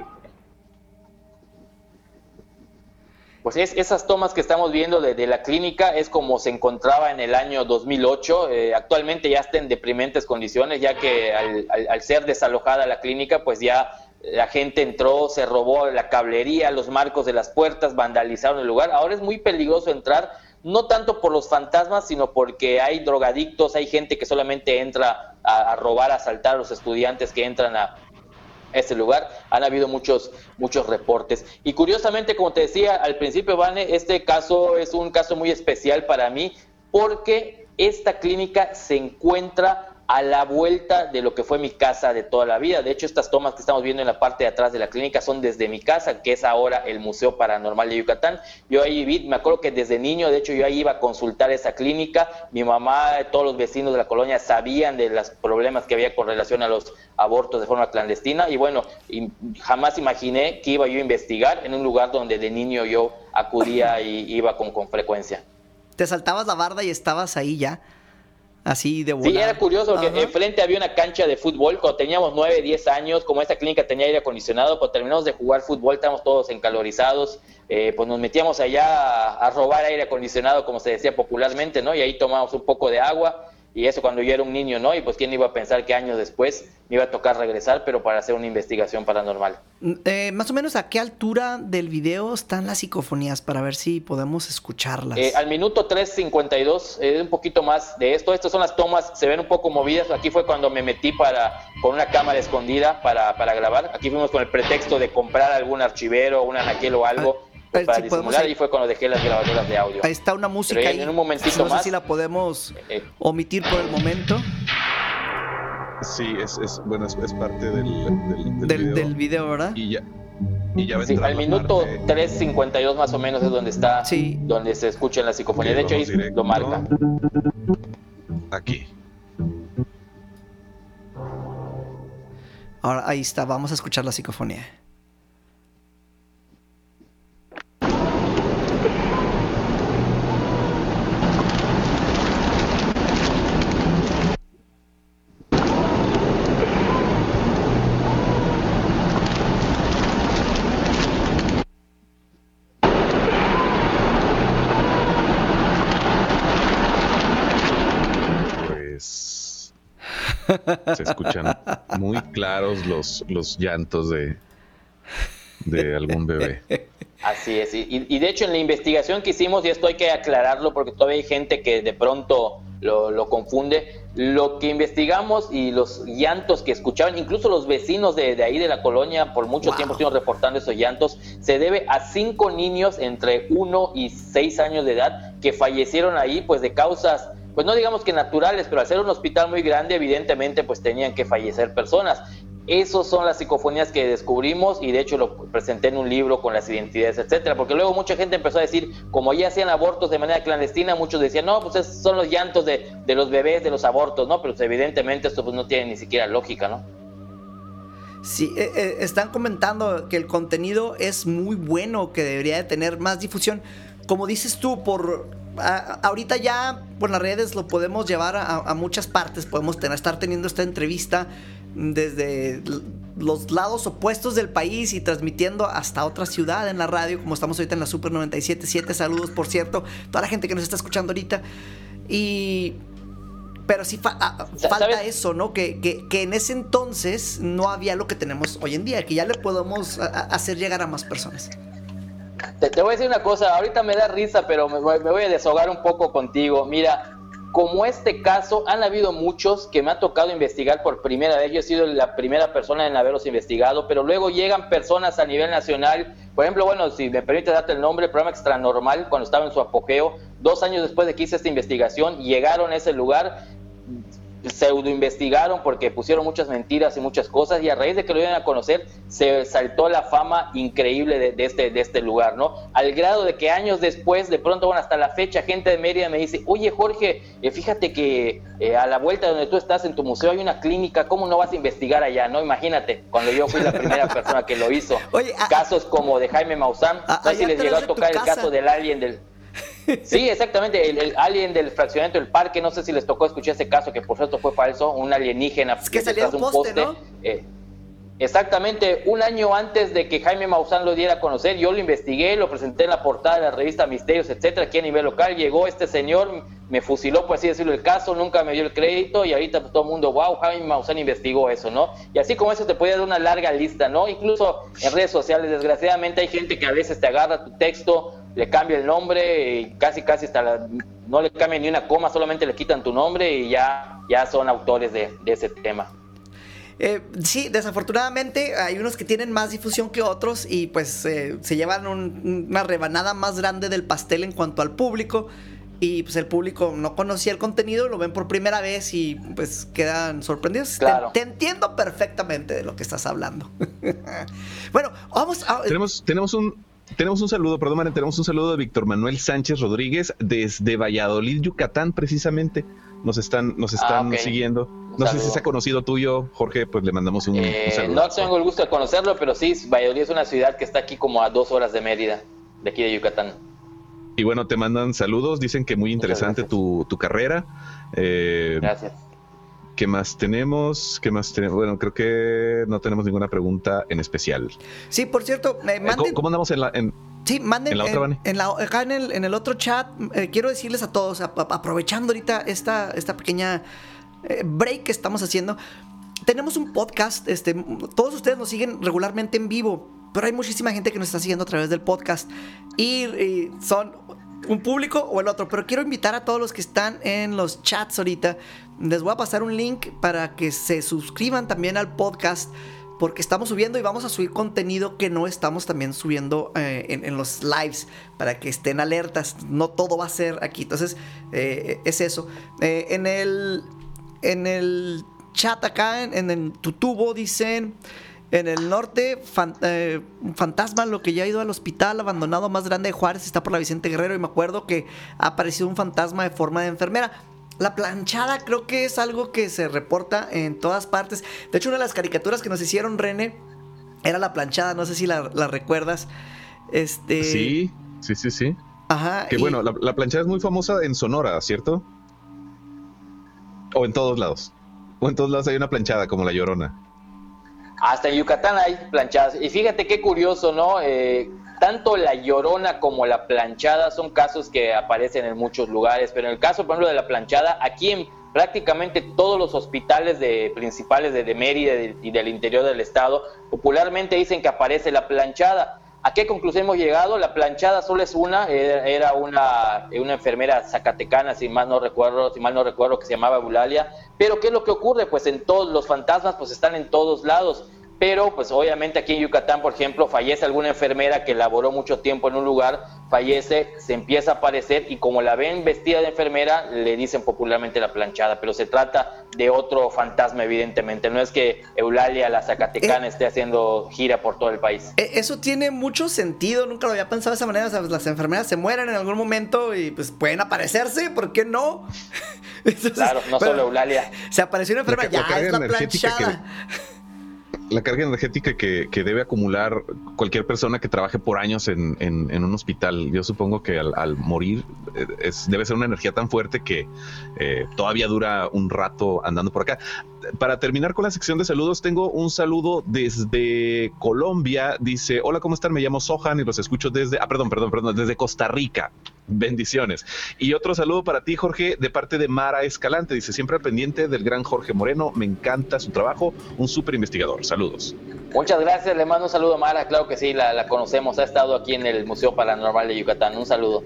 Pues es, esas tomas que estamos viendo de, la clínica es como se encontraba en el año 2008. Eh, actualmente ya está en deprimentes condiciones, ya que al, ser desalojada la clínica, pues ya la gente entró, se robó la cablería, los marcos de las puertas, vandalizaron el lugar. Ahora es muy peligroso entrar, no tanto por los fantasmas, sino porque hay drogadictos, hay gente que solamente entra a, a robar, a asaltar a los estudiantes que entran a, este lugar. Han habido muchos, muchos reportes. Y curiosamente, como te decía al principio, Vane, este caso es un caso muy especial para mí porque esta clínica se encuentra a la vuelta de lo que fue mi casa de toda la vida. De hecho, estas tomas que estamos viendo en la parte de atrás de la clínica son desde mi casa, que es ahora el Museo Paranormal de Yucatán. Yo ahí vi, me acuerdo que desde niño, de hecho, yo ahí iba a consultar esa clínica. Mi mamá, todos los vecinos de la colonia sabían de los problemas que había con relación a los abortos de forma clandestina. Y bueno, jamás imaginé que iba yo a investigar en un lugar donde de niño yo acudía y iba con, con frecuencia. Te saltabas la barda y estabas ahí ya así de Sí, era curioso que enfrente había una cancha de fútbol. Cuando teníamos 9, 10 años, como esta clínica tenía aire acondicionado, cuando terminamos de jugar fútbol, estábamos todos encalorizados. Eh, pues nos metíamos allá a, a, robar aire acondicionado, como se decía popularmente, ¿no? Y ahí tomábamos un poco de agua y eso cuando yo era un niño, ¿no? Y pues quién iba a pensar que años después me iba a tocar regresar, pero para hacer una investigación paranormal. Mm, eh, más o menos a qué altura del video están las psicofonías para ver si podemos escucharlas. Eh, al minuto 3.52, eh, un poquito más de esto. Estas son las tomas, se ven un poco movidas. Aquí fue cuando me metí para con una cámara escondida para, para grabar. Aquí fuimos con el pretexto de comprar algún archivero, un anaquel o algo. Ah para disimular y fue cuando dejé las grabadoras de audio. Ahí está una música en, en un momentito no sé si la podemos eh, eh. omitir por el momento. Sí, es, es bueno, es, parte del, del, del, del, video. ¿verdad? Y ya, y ya sí, al minuto 3.52 más o menos es donde está, sí. donde se escucha la psicofonía. de hecho, ahí lo marca. Aquí. Ahora ahí está, vamos a escuchar la psicofonía. Se escuchan muy claros los, los llantos de, de algún bebé. Así es, y, de hecho en la investigación que hicimos, y esto hay que aclararlo porque todavía hay gente que de pronto lo, confunde, lo que investigamos y los llantos que escuchaban, incluso los vecinos de, ahí de la colonia, por mucho tiempo estuvieron reportando esos llantos, se debe a cinco niños entre uno y seis años de edad que fallecieron ahí pues de causas pues no digamos que naturales, pero al ser un hospital muy grande, evidentemente, pues tenían que fallecer personas. Esas son las psicofonías que descubrimos y de hecho lo presenté en un libro con las identidades, etcétera, porque luego mucha gente empezó a decir, como ya hacían abortos de manera clandestina, muchos decían, no, pues son los llantos de, los bebés, de los abortos, ¿no? Pero pues, evidentemente esto pues no tiene ni siquiera lógica, ¿no? Sí, eh, eh, están comentando que el contenido es muy bueno, que debería de tener más difusión. Como dices tú, por ahorita ya por las redes lo podemos llevar a, muchas partes, podemos tener, estar teniendo esta entrevista desde los lados opuestos del país y transmitiendo hasta otra ciudad en la radio, como estamos ahorita en la Super 97.7. Saludos, por cierto, toda la gente que nos está escuchando ahorita. Y. Pero sí falta eso, ¿no? Que, que, en ese entonces no había lo que tenemos hoy en día, que ya le podemos hacer llegar a más personas. Te, voy a decir una cosa, ahorita me da risa, pero me voy, me voy a deshogar un poco contigo. Mira, como este caso, han habido muchos que me ha tocado investigar por primera vez. Yo he sido la primera persona en haberlos investigado, pero luego llegan personas a nivel nacional. Por ejemplo, bueno, si me permite darte el nombre, el programa Extranormal, cuando estaba en su apogeo, dos años después de que hice esta investigación, llegaron a ese lugar pseudo investigaron porque pusieron muchas mentiras y muchas cosas y a raíz de que lo iban a conocer se saltó la fama increíble de, este, de este lugar, ¿no? Al grado de que años después, de pronto, bueno, hasta la fecha, gente de Mérida me dice, oye Jorge, eh, fíjate que eh, a la vuelta de donde tú estás en tu museo hay una clínica, ¿cómo no vas a investigar allá, no? Imagínate, cuando yo fui la primera persona que lo hizo. *laughs* Casos como de Jaime Maussan, no sé si les llegó a tocar el caso del alien del Sí, exactamente, el, alien del fraccionamiento del parque, no sé si les tocó escuchar ese caso, que por cierto fue falso, un alienígena es que salía un poste, eh, exactamente, un año antes de que Jaime Maussan lo diera a conocer, yo lo investigué, lo presenté en la portada de la revista Misterios, etcétera, aquí a nivel local, llegó este señor, me fusiló, por así decirlo, el caso, nunca me dio el crédito, y ahorita todo el mundo, wow, Jaime Maussan investigó eso, ¿no? Y así como eso te puede dar una larga lista, ¿no? Incluso en redes sociales, desgraciadamente hay gente que a veces te agarra tu texto, le cambia el nombre y casi casi hasta no le cambian ni una coma, solamente le quitan tu nombre y ya, ya son autores de, ese tema. Eh, sí, desafortunadamente hay unos que tienen más difusión que otros y pues eh, se llevan una rebanada más grande del pastel en cuanto al público y pues el público no conocía el contenido, lo ven por primera vez y pues quedan sorprendidos. Claro. Te, entiendo perfectamente de lo que estás hablando. *laughs* bueno, vamos a... Tenemos, tenemos un, tenemos un saludo, perdón, tenemos un saludo de Víctor Manuel Sánchez Rodríguez desde Valladolid, Yucatán, precisamente. Nos están, nos ah, están siguiendo. no sé si se ha conocido tuyo, Jorge, pues le mandamos un, eh, saludo. No tengo el gusto de conocerlo, pero sí, Valladolid es una ciudad que está aquí como a dos horas de Mérida, de aquí de Yucatán. Y bueno, te mandan saludos, dicen que muy interesante tu, tu, carrera. Eh, gracias. ¿Qué más tenemos? ¿Qué más tenemos? Bueno, creo que no tenemos ninguna pregunta en especial. Sí, por cierto, eh, ¿Cómo, andamos en la, en, sí, manden, en la otra, en, la, acá en el, en el otro chat, eh, quiero decirles a todos, aprovechando ahorita esta, esta pequeña eh, break que estamos haciendo, tenemos un podcast, este, todos ustedes nos siguen regularmente en vivo, pero hay muchísima gente que nos está siguiendo a través del podcast y son un público o el otro, pero quiero invitar a todos los que están en los chats ahorita les voy a pasar un link para que se suscriban también al podcast porque estamos subiendo y vamos a subir contenido que no estamos también subiendo eh, en, los lives para que estén alertas. No todo va a ser aquí. Entonces, eh, es eso. Eh, en, el, en el chat acá, en, en tu tubo, dicen. En el norte, fantasma, lo que ya ha ido al hospital abandonado más grande de Juárez, está por la Vicente Guerrero. Y me acuerdo que ha aparecido un fantasma de forma de enfermera. La planchada creo que es algo que se reporta en todas partes. De hecho, una de las caricaturas que nos hicieron René era la planchada, no sé si la, recuerdas. Este... Sí, sí, sí, sí. Ajá. Que bueno, la, planchada es muy famosa en Sonora, ¿cierto? O en todos lados. O en todos lados hay una planchada como la Llorona. Hasta en Yucatán hay planchadas. Y fíjate qué curioso, ¿no? Eh, tanto la llorona como la planchada son casos que aparecen en muchos lugares, pero en el caso, por ejemplo, de la planchada, aquí en prácticamente todos los hospitales de, principales de, Mérida y del interior del estado, popularmente dicen que aparece la planchada. ¿A qué conclusión hemos llegado? La planchada solo es una, era una, una enfermera zacatecana, si mal no recuerdo, si mal no recuerdo, que se llamaba Eulalia. Pero ¿qué es lo que ocurre? Pues en todos los fantasmas pues están en todos lados pero pues obviamente aquí en Yucatán, por ejemplo, fallece alguna enfermera que laboró mucho tiempo en un lugar, fallece, se empieza a aparecer y como la ven vestida de enfermera, le dicen popularmente la planchada, pero se trata de otro fantasma evidentemente, no es que Eulalia, la Zacatecana, eh, esté haciendo gira por todo el país. Eh, eso tiene mucho sentido, nunca lo había pensado de esa manera, las enfermeras se mueren en algún momento y pues pueden aparecerse, ¿por qué no? *laughs* claro, no solo Eulalia. Se apareció una enfermera, ya es la planchada la carga energética que, debe acumular cualquier persona que trabaje por años en, un hospital. Yo supongo que al, morir eh, debe ser una energía tan fuerte que eh, todavía dura un rato andando por acá. Para terminar con la sección de saludos, tengo un saludo desde Colombia. Dice, hola, ¿cómo están? Me llamo Sohan y los escucho desde, ah, perdón, perdón, perdón, desde Costa Rica. Bendiciones. Y otro saludo para ti, Jorge, de parte de Mara Escalante. Dice, siempre al pendiente del gran Jorge Moreno. Me encanta su trabajo. Un súper investigador. Saludos. Muchas gracias. Le mando un saludo a Mara. Claro que sí, la, la conocemos. Ha estado aquí en el Museo Paranormal de Yucatán. Un saludo.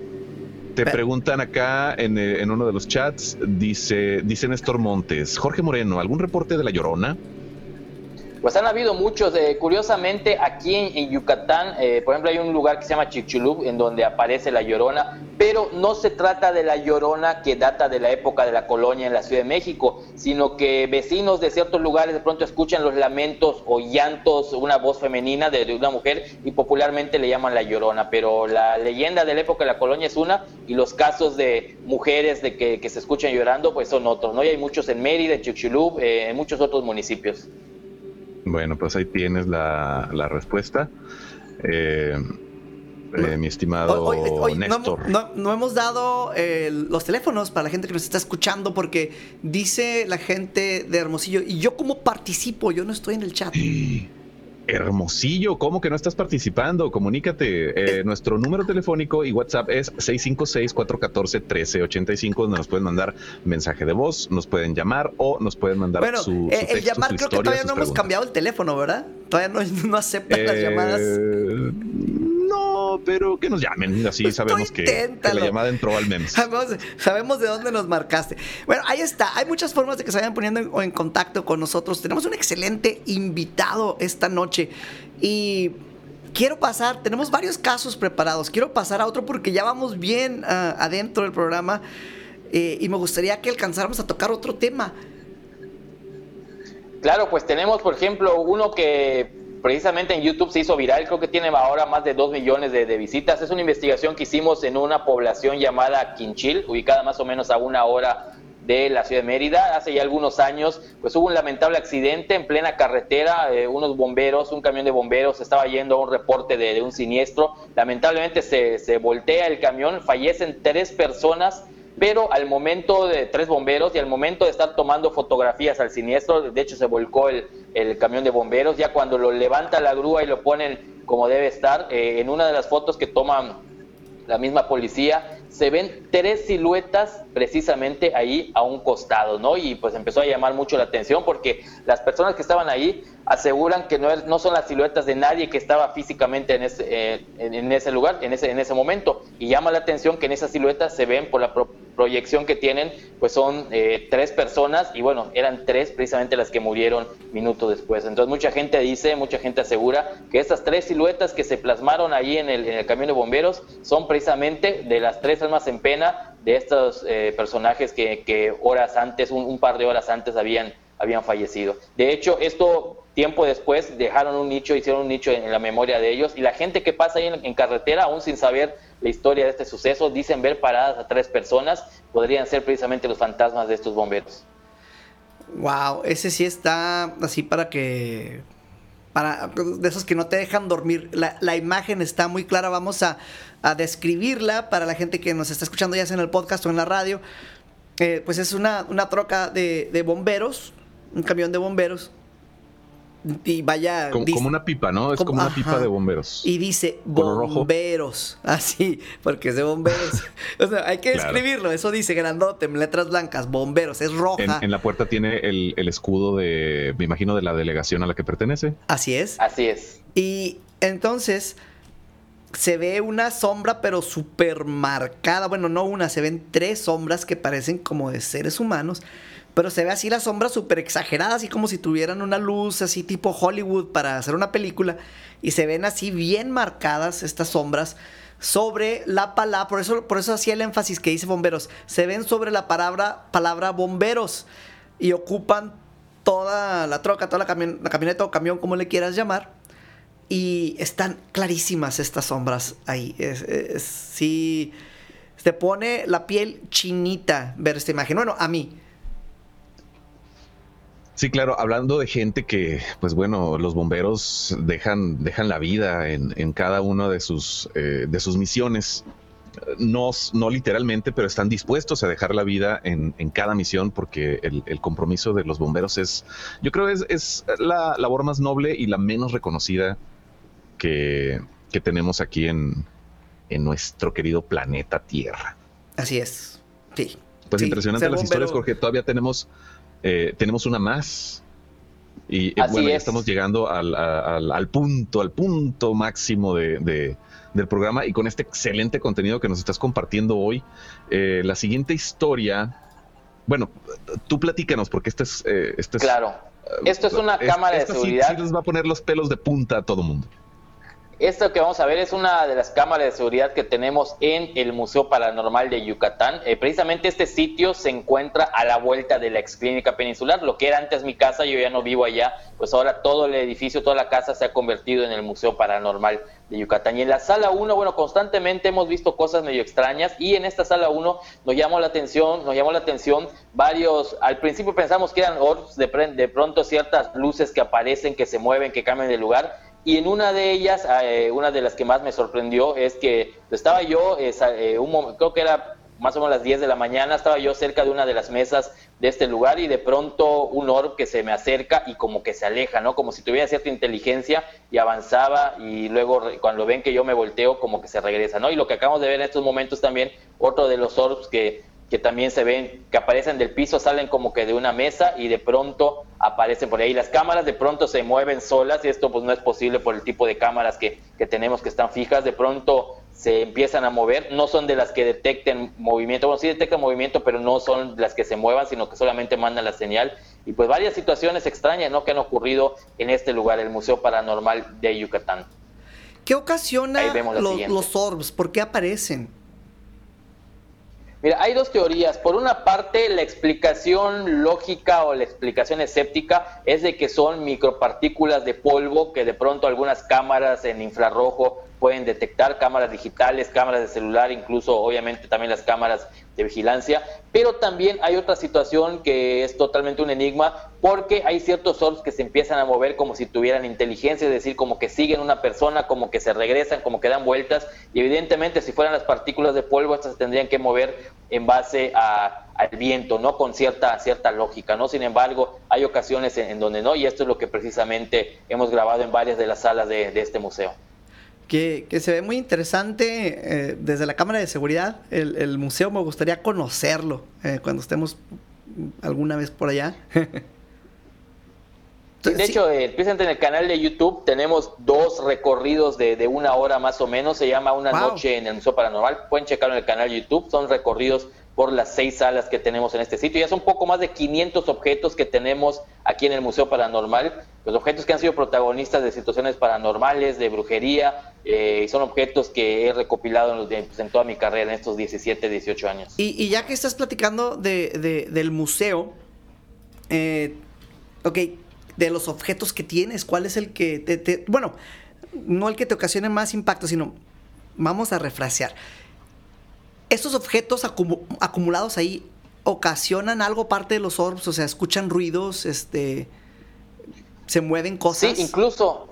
Te preguntan acá en, eh, en, uno de los chats, dice, dice Néstor Montes, Jorge Moreno, ¿algún reporte de la Llorona? Pues han habido muchos. Eh, curiosamente, aquí en, Yucatán, eh, por ejemplo, hay un lugar que se llama Chicxulub, en donde aparece la Llorona, pero no se trata de la Llorona que data de la época de la colonia en la Ciudad de México, sino que vecinos de ciertos lugares de pronto escuchan los lamentos o llantos, una voz femenina de, una mujer y popularmente le llaman la Llorona, pero la leyenda de la época de la colonia es una y los casos de mujeres de que, se escuchan llorando pues son otros, ¿no? Y hay muchos en Mérida, en Chicxulub, eh, en muchos otros municipios. Bueno, pues ahí tienes la, respuesta. Eh, eh, mi estimado Néstor. No, hemos dado eh, los teléfonos para la gente que nos está escuchando porque dice la gente de Hermosillo, ¿y yo cómo participo? Yo no estoy en el chat. Hermosillo, ¿cómo que no estás participando? Comunícate. Eh, nuestro número telefónico y WhatsApp es 656-414-1385, donde nos pueden mandar mensaje de voz, nos pueden llamar o nos pueden mandar bueno, su, eh, el llamar creo que todavía no hemos cambiado el teléfono, ¿verdad? Todavía no, *laughs* no aceptan las llamadas. Eh, pero que nos llamen, así pues sabemos que, la llamada entró al menos. Sabemos, de dónde nos marcaste. Bueno, ahí está. Hay muchas formas de que se vayan poniendo en, contacto con nosotros. Tenemos un excelente invitado esta noche y quiero pasar, tenemos varios casos preparados. Quiero pasar a otro porque ya vamos bien ah, adentro del programa eh, y me gustaría que alcanzáramos a tocar otro tema. Claro, pues tenemos, por ejemplo, uno que precisamente en YouTube se hizo viral, creo que tiene ahora más de 2 millones de, visitas. Es una investigación que hicimos en una población llamada Quinchil, ubicada más o menos a una hora de la ciudad de Mérida. Hace ya algunos años, pues hubo un lamentable accidente en plena carretera. Eh, unos bomberos, un camión de bomberos estaba yendo a un reporte de, un siniestro. Lamentablemente se, se voltea el camión, fallecen tres personas pero al momento de tres bomberos y al momento de estar tomando fotografías al siniestro, de hecho se volcó el, camión de bomberos, ya cuando lo levanta la grúa y lo ponen como debe estar, eh, en una de las fotos que toman la misma policía, se ven tres siluetas precisamente ahí a un costado, ¿no? Y pues empezó a llamar mucho la atención porque las personas que estaban ahí aseguran que no, no son las siluetas de nadie que estaba físicamente en ese, eh, en, ese lugar, en ese, en ese momento. Y llama la atención que en esas siluetas se ven por la proyección que tienen, pues son eh, tres personas y bueno, eran tres precisamente las que murieron minutos después. Entonces mucha gente dice, mucha gente asegura que estas tres siluetas que se plasmaron ahí en el, camión de bomberos son precisamente de las tres almas en pena de estos eh, personajes que, horas antes, un, par de horas antes habían, habían fallecido. De hecho, esto tiempo después dejaron un nicho, hicieron un nicho en, la memoria de ellos y la gente que pasa ahí en carretera, aún sin saber la historia de este suceso. Dicen ver paradas a tres personas, podrían ser precisamente los fantasmas de estos bomberos. Wow, ese sí está así para que. Para, de esos que no te dejan dormir. La, imagen está muy clara. Vamos a, describirla para la gente que nos está escuchando ya sea en el podcast o en la radio. Eh, pues es una, una troca de, de bomberos, un camión de bomberos y vaya. Como, una pipa, ¿no? Es como, una pipa de bomberos. Y dice bomberos. *laughs* Así, porque es de bomberos. *laughs* o sea, hay que escribirlo. Eso dice grandote, en letras blancas, bomberos. Es roja. En, la puerta tiene el, escudo de, me imagino, de la delegación a la que pertenece. Así es. Así es. Y entonces se ve una sombra, pero súper marcada. Bueno, no una, se ven tres sombras que parecen como de seres humanos pero se ve así la sombra súper exagerada, así como si tuvieran una luz así tipo Hollywood para hacer una película. Y se ven así bien marcadas estas sombras sobre la palabra, por eso, por eso hacía el énfasis que dice bomberos, se ven sobre la palabra, palabra bomberos y ocupan toda la troca, toda la, camioneta o camión, como le quieras llamar. Y están clarísimas estas sombras ahí. Es, sí, se pone la piel chinita ver esta imagen. Bueno, a mí. Sí, claro, hablando de gente que, pues bueno, los bomberos dejan, dejan la vida en, cada una de sus, eh, de sus misiones. no, no literalmente, pero están dispuestos a dejar la vida en, cada misión porque el, compromiso de los bomberos es, yo creo, es, es la labor más noble y la menos reconocida que, tenemos aquí en, nuestro querido planeta Tierra. Así es, sí. Pues impresionante las historias, Jorge. Todavía tenemos, eh, tenemos una más. Y bueno, ya estamos llegando al, al, punto, al punto máximo de del programa y con este excelente contenido que nos estás compartiendo hoy. Eh, la siguiente historia, bueno, tú platícanos porque este es... Eh, este claro, esto es una cámara de seguridad. Sí, les va a poner los pelos de punta a todo mundo. Esto que vamos a ver es una de las cámaras de seguridad que tenemos en el Museo Paranormal de Yucatán. Eh, precisamente este sitio se encuentra a la vuelta de la ex clínica peninsular, lo que era antes mi casa, yo ya no vivo allá, pues ahora todo el edificio, toda la casa se ha convertido en el Museo Paranormal de Yucatán. Y en la sala 1, bueno, constantemente hemos visto cosas medio extrañas y en esta sala 1 nos llamó la atención, nos llamó la atención varios, al principio pensamos que eran orbs, de, de pronto ciertas luces que aparecen, que se mueven, que cambian de lugar y en una de ellas, eh, una de las que más me sorprendió es que estaba yo, eh, un, creo que era más o menos las 10 de la mañana, estaba yo cerca de una de las mesas de este lugar y de pronto un orb que se me acerca y como que se aleja, ¿no? Como si tuviera cierta inteligencia y avanzaba y luego cuando ven que yo me volteo como que se regresa, ¿no? Y lo que acabamos de ver en estos momentos también, otro de los orbs que que también se ven, que aparecen del piso, salen como que de una mesa y de pronto aparecen por ahí. Las cámaras de pronto se mueven solas y esto pues no es posible por el tipo de cámaras que, que tenemos que están fijas. De pronto se empiezan a mover, no son de las que detecten movimiento, bueno, sí detectan movimiento, pero no son las que se muevan, sino que solamente mandan la señal. Y pues varias situaciones extrañas, ¿no? Que han ocurrido en este lugar, el Museo Paranormal de Yucatán. ¿Qué ocasiona los, los orbs? ¿Por qué aparecen? Mira, hay dos teorías. Por una parte, la explicación lógica o la explicación escéptica es de que son micropartículas de polvo que de pronto algunas cámaras en infrarrojo pueden detectar, cámaras digitales, cámaras de celular, incluso obviamente también las cámaras de vigilancia, pero también hay otra situación que es totalmente un enigma porque hay ciertos orbs que se empiezan a mover como si tuvieran inteligencia, es decir, como que siguen una persona, como que se regresan, como que dan vueltas y evidentemente si fueran las partículas de polvo estas tendrían que mover en base al viento, ¿no? Con cierta, cierta lógica, ¿no? Sin embargo, hay ocasiones en, donde no y esto es lo que precisamente hemos grabado en varias de las salas de este museo que, se ve muy interesante eh, desde la cámara de seguridad. El, museo me gustaría conocerlo eh, cuando estemos alguna vez por allá. *laughs* de hecho, eh, en el canal de YouTube tenemos dos recorridos de, una hora más o menos. Se llama Una Noche en el Museo Paranormal. Pueden checarlo en el canal de YouTube. Son recorridos por las seis salas que tenemos en este sitio. Ya son poco más de 500 objetos que tenemos aquí en el Museo Paranormal. Los objetos que han sido protagonistas de situaciones paranormales, de brujería, eh, son objetos que he recopilado en, pues, toda mi carrera, en estos 17, 18 años. Y, ya que estás platicando de, del museo, eh, ok, de los objetos que tienes, ¿cuál es el que te, bueno, no el que te ocasione más impacto, sino vamos a refrasear estos objetos acumulados ahí ocasionan algo parte de los orbs, o sea, escuchan ruidos, este, se mueven cosas. Sí, incluso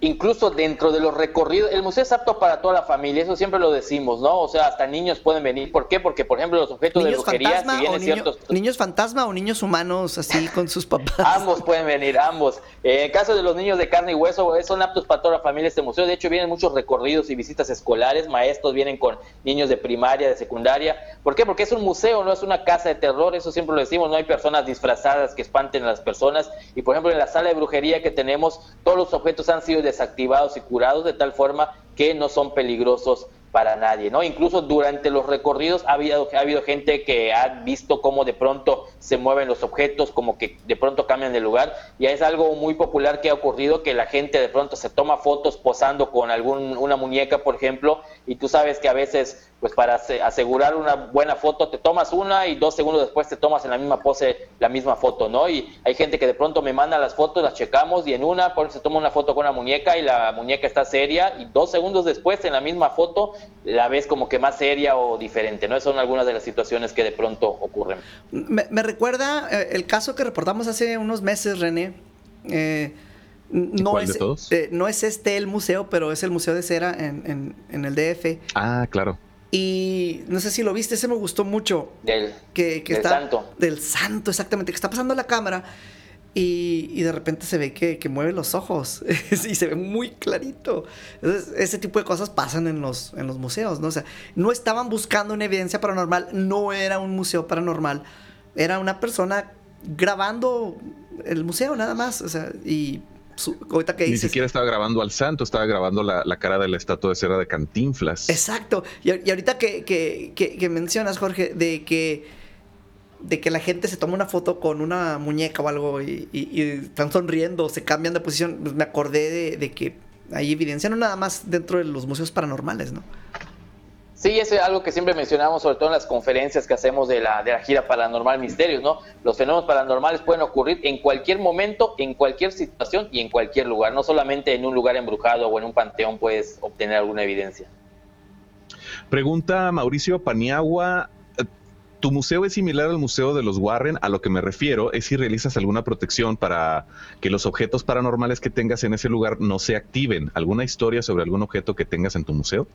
incluso dentro de los recorridos, el museo es apto para toda la familia, eso siempre lo decimos, ¿no? O sea, hasta niños pueden venir. ¿Por qué? Porque, por ejemplo, los objetos de brujería, si bien ciertos... ¿Niños fantasma o niños humanos así *laughs* con sus papás? ambos pueden venir, ambos. en el caso de los niños de carne y hueso, son aptos para toda la familia este museo. De hecho, vienen muchos recorridos y visitas escolares, maestros vienen con niños de primaria, de secundaria. ¿Por qué? Porque es un museo, no es una casa de terror, eso siempre lo decimos, no hay personas disfrazadas que espanten a las personas. Y, por ejemplo, en la sala de brujería que tenemos, todos los objetos han sido desactivados y curados de tal forma que no son peligrosos para nadie, ¿no? Incluso durante los recorridos ha habido, ha habido gente que ha visto cómo de pronto se mueven los objetos, como que de pronto cambian de lugar, y es algo muy popular que ha ocurrido que la gente de pronto se toma fotos posando con algún una muñeca, por ejemplo, y tú sabes que a veces pues para asegurar una buena foto te tomas una y dos segundos después te tomas en la misma pose la misma foto, ¿no? Y hay gente que de pronto me manda las fotos, las checamos y en una se toma una foto con una muñeca y la muñeca está seria y dos segundos después en la misma foto la ves como que más seria o diferente, ¿no? Esas son algunas de las situaciones que de pronto ocurren. Me, recuerda eh, el caso que reportamos hace unos meses, René. Eh, no es, eh, no es este el museo, pero es el Museo de Cera en, en, en el DF. Ah, claro Y no sé si lo viste, ese me gustó mucho. Del, que, que del está, santo. Del santo, exactamente. Que está pasando la cámara y, y de repente se ve que, que mueve los ojos *laughs* y se ve muy clarito. Entonces, ese tipo de cosas pasan en los, en los museos, ¿no? O sea, no estaban buscando una evidencia paranormal, no era un museo paranormal, era una persona grabando el museo nada más. O sea, y su- ahorita que Ni siquiera estaba grabando al santo, estaba grabando la, la cara de la estatua de cera de Cantinflas. Exacto. Y ahorita que, que- que- que mencionas, Jorge, de que de que la gente se toma una foto con una muñeca o algo y, y- y están sonriendo, se cambian de posición, pues me acordé de, de que hay evidencia no nada más dentro de los museos paranormales, ¿no? Sí, es algo que siempre mencionamos, sobre todo en las conferencias que hacemos de la, de la gira Paranormal Misterios, ¿no? Los fenómenos paranormales pueden ocurrir en cualquier momento, en cualquier situación y en cualquier lugar. No solamente en un lugar embrujado o en un panteón puedes obtener alguna evidencia. Pregunta Mauricio Paniagua. eh, ¿Tu museo es similar al museo de los Warren? A lo que me refiero es si realizas alguna protección para que los objetos paranormales que tengas en ese lugar no se activen. ¿Alguna historia sobre algún objeto que tengas en tu museo?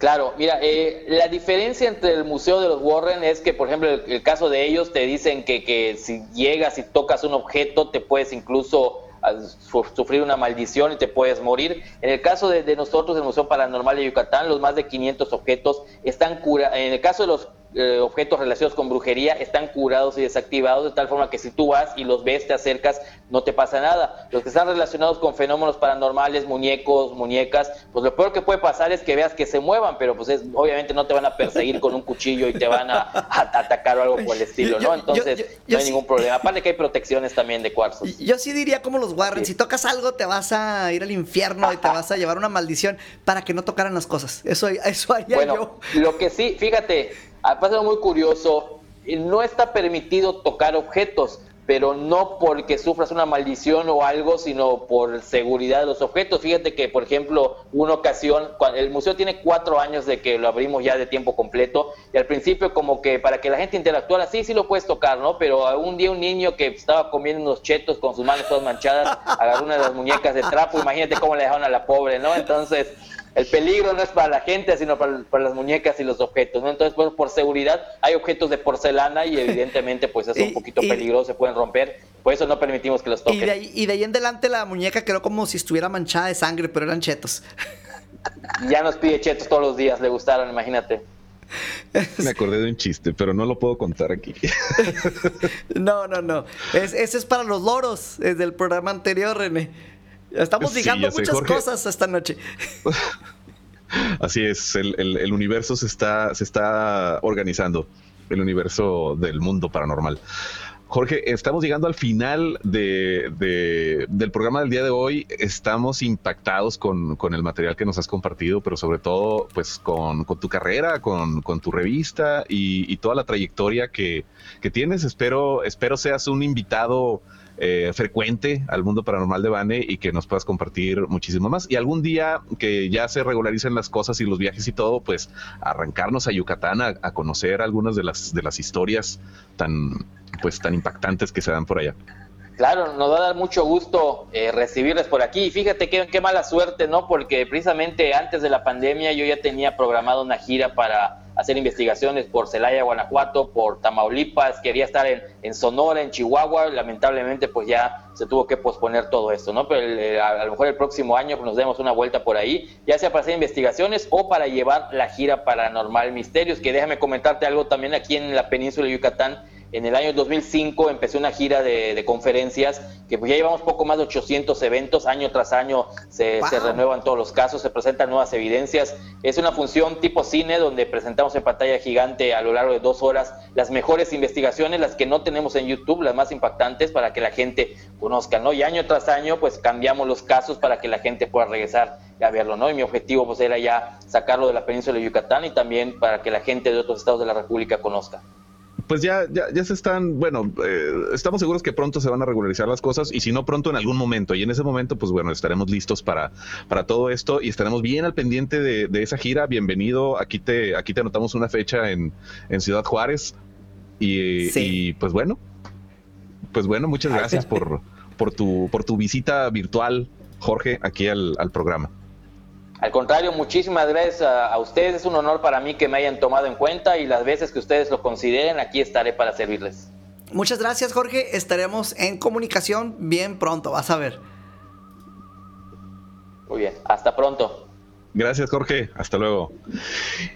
Claro, mira, eh, la diferencia entre el Museo de los Warren es que, por ejemplo, el, el caso de ellos te dicen que, que si llegas y tocas un objeto, te puedes incluso ah, su- sufrir una maldición y te puedes morir. En el caso de, de nosotros, el Museo Paranormal de Yucatán, los más de 500 objetos están curados. En el caso de los eh, objetos relacionados con brujería, están curados y desactivados de tal forma que si tú vas y los ves, te acercas, no te pasa nada. Los que están relacionados con fenómenos paranormales, muñecos, muñecas, pues lo peor que puede pasar es que veas que se muevan, pero pues es- obviamente no te van a perseguir con un cuchillo y te van a, a atacar o algo por el estilo, ¿no? yo- Entonces yo- no hay sí- ningún problema. Aparte que hay protecciones también de cuarzos. Yo sí diría como los Warren, Sí. si tocas algo te vas a ir al infierno y te vas a llevar una maldición para que no tocaran las cosas. Eso, eso haría Bueno, yo. lo que sí, fíjate, ha pasado muy curioso, no está permitido tocar objetos, pero no porque sufras una maldición o algo, sino por seguridad de los objetos. Fíjate que, por ejemplo, una ocasión, el museo tiene cuatro años de que lo abrimos ya de tiempo completo, y al principio como que para que la gente interactuara, sí, sí lo puedes tocar, ¿no? Pero un día un niño que estaba comiendo unos chetos con sus manos todas manchadas, *laughs* agarró una de las muñecas de trapo, imagínate cómo le dejaron a la pobre, ¿no? Entonces... El peligro no es para la gente, sino para, para las muñecas y los objetos, ¿no? Entonces, pues, por seguridad, hay objetos de porcelana y evidentemente, pues, es *laughs* Y- un poquito y- peligroso, se pueden romper. Por eso no permitimos que los Y toquen. de, ahí, y de ahí en adelante la muñeca quedó como si estuviera manchada de sangre, pero eran chetos. Ya nos pide chetos todos los días, le gustaron, imagínate. *laughs* Me acordé de un chiste, pero no lo puedo contar aquí. *laughs* No, no, no. Es, ese es para los loros, es del programa anterior, René. Estamos ligando muchas Jorge. cosas esta noche. *laughs* Así es, el, el- el universo se está, se está organizando, el universo del mundo paranormal. Jorge, estamos llegando al final de, de- del programa del día de hoy. Estamos impactados con, con el material que nos has compartido, pero sobre todo pues con, con tu carrera, con, con tu revista y, y toda la trayectoria que, que tienes. Espero, espero seas un invitado eh, frecuente al mundo paranormal de Bane y que nos puedas compartir muchísimo más. Y algún día que ya se regularicen las cosas y los viajes y todo, pues arrancarnos a Yucatán a, conocer algunas de las, de las historias tan, pues, tan impactantes que se dan por allá. Claro, nos va a dar mucho gusto eh, recibirles por aquí. Y fíjate qué, qué mala suerte, ¿no? Porque precisamente antes de la pandemia yo ya tenía programado una gira para hacer investigaciones por Celaya, Guanajuato, por Tamaulipas, quería estar en, en Sonora, en Chihuahua, lamentablemente pues ya se tuvo que posponer todo esto, ¿no? Pero eh, a, a lo mejor el próximo año pues, nos demos una vuelta por ahí, ya sea para hacer investigaciones o para llevar la gira paranormal Misterios, que déjame comentarte algo también aquí en la península de Yucatán, en el año 2005 empecé una gira de, de conferencias que pues ya llevamos poco más de 800 eventos, año tras año se, Wow. se renuevan todos los casos, se presentan nuevas evidencias. Es una función tipo cine donde presentamos en pantalla gigante a lo largo de dos horas las mejores investigaciones, las que no tenemos en YouTube, las más impactantes para que la gente conozca, ¿no? Y año tras año pues cambiamos los casos para que la gente pueda regresar a verlo, ¿no? Y mi objetivo pues era ya sacarlo de la península de Yucatán y también para que la gente de otros estados de la República conozca. Pues ya, ya, ya se están, bueno, eh, estamos seguros que pronto se van a regularizar las cosas y si no pronto en algún momento. Y en ese momento, pues bueno, estaremos listos para, para todo esto y estaremos bien al pendiente de, de esa gira. Bienvenido. Aquí te, aquí te anotamos una fecha en, en Ciudad Juárez. Y, Sí. y, pues bueno, pues bueno, muchas gracias por, por tu, por tu visita virtual, Jorge, aquí al, al programa. Al contrario, muchísimas gracias a, a, ustedes. Es un honor para mí que me hayan tomado en cuenta y las veces que ustedes lo consideren, aquí estaré para servirles. Muchas gracias, Jorge. Estaremos en comunicación bien pronto, vas a ver. Muy bien, hasta pronto. Gracias, Jorge. Hasta luego.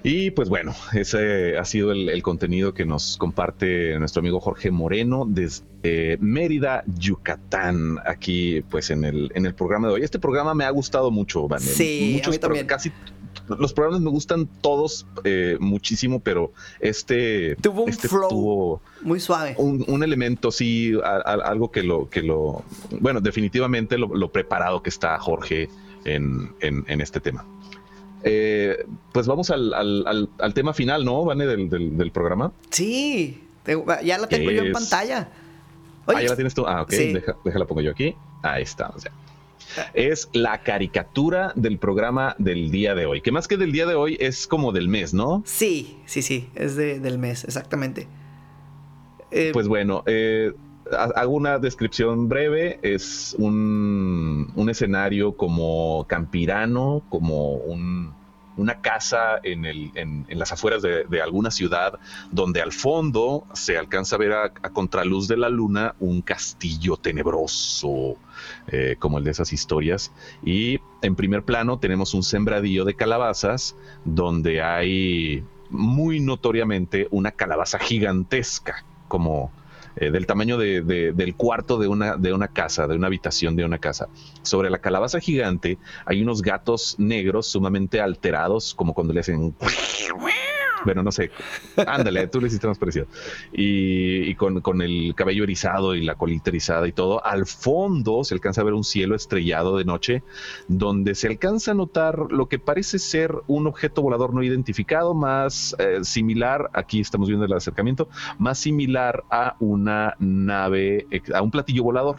Y pues bueno, ese ha sido el, el, contenido que nos comparte nuestro amigo Jorge Moreno desde Mérida, Yucatán, aquí pues en el, en el programa de hoy. Este programa me ha gustado mucho, Van. Sí, Muchos, a mí también. Casi los programas me gustan todos eh, muchísimo, pero este tuvo un este flow tuvo muy suave. Un, un elemento, sí, a, a, algo que lo, que lo, bueno, definitivamente lo, lo preparado que está Jorge en, en, en este tema. Eh, pues vamos al, al, al, tema final, ¿no, Vane, del, del, del programa? Sí, ya la tengo yo en pantalla. Oye, ah, ya la tienes tú. Ah, ok, sí. Deja, déjala pongo yo aquí. Ahí está. O sea, es la caricatura del programa del día de hoy. Que más que del día de hoy es como del mes, ¿no? Sí, sí, sí, es de, del mes, exactamente. Eh, pues bueno, eh, hago una descripción breve. Es un, un escenario como campirano, como un, una casa en, el, en, las afueras de, alguna ciudad, donde al fondo se alcanza a ver a, a contraluz de la luna un castillo tenebroso, eh, como el de esas historias. Y en primer plano tenemos un sembradío de calabazas, donde hay muy notoriamente una calabaza gigantesca, como eh, del tamaño de, de, del cuarto de una, de una casa, de una habitación de una casa. Sobre la calabaza gigante hay unos gatos negros sumamente alterados, como cuando le hacen... Bueno, no sé. Ándale, tú le hiciste más parecido. Y, y con, con, el cabello erizado y la colita erizada y todo. Al fondo se alcanza a ver un cielo estrellado de noche, donde se alcanza a notar lo que parece ser un objeto volador no identificado, más eh, similar, aquí estamos viendo el acercamiento, más similar a una nave, a un platillo volador.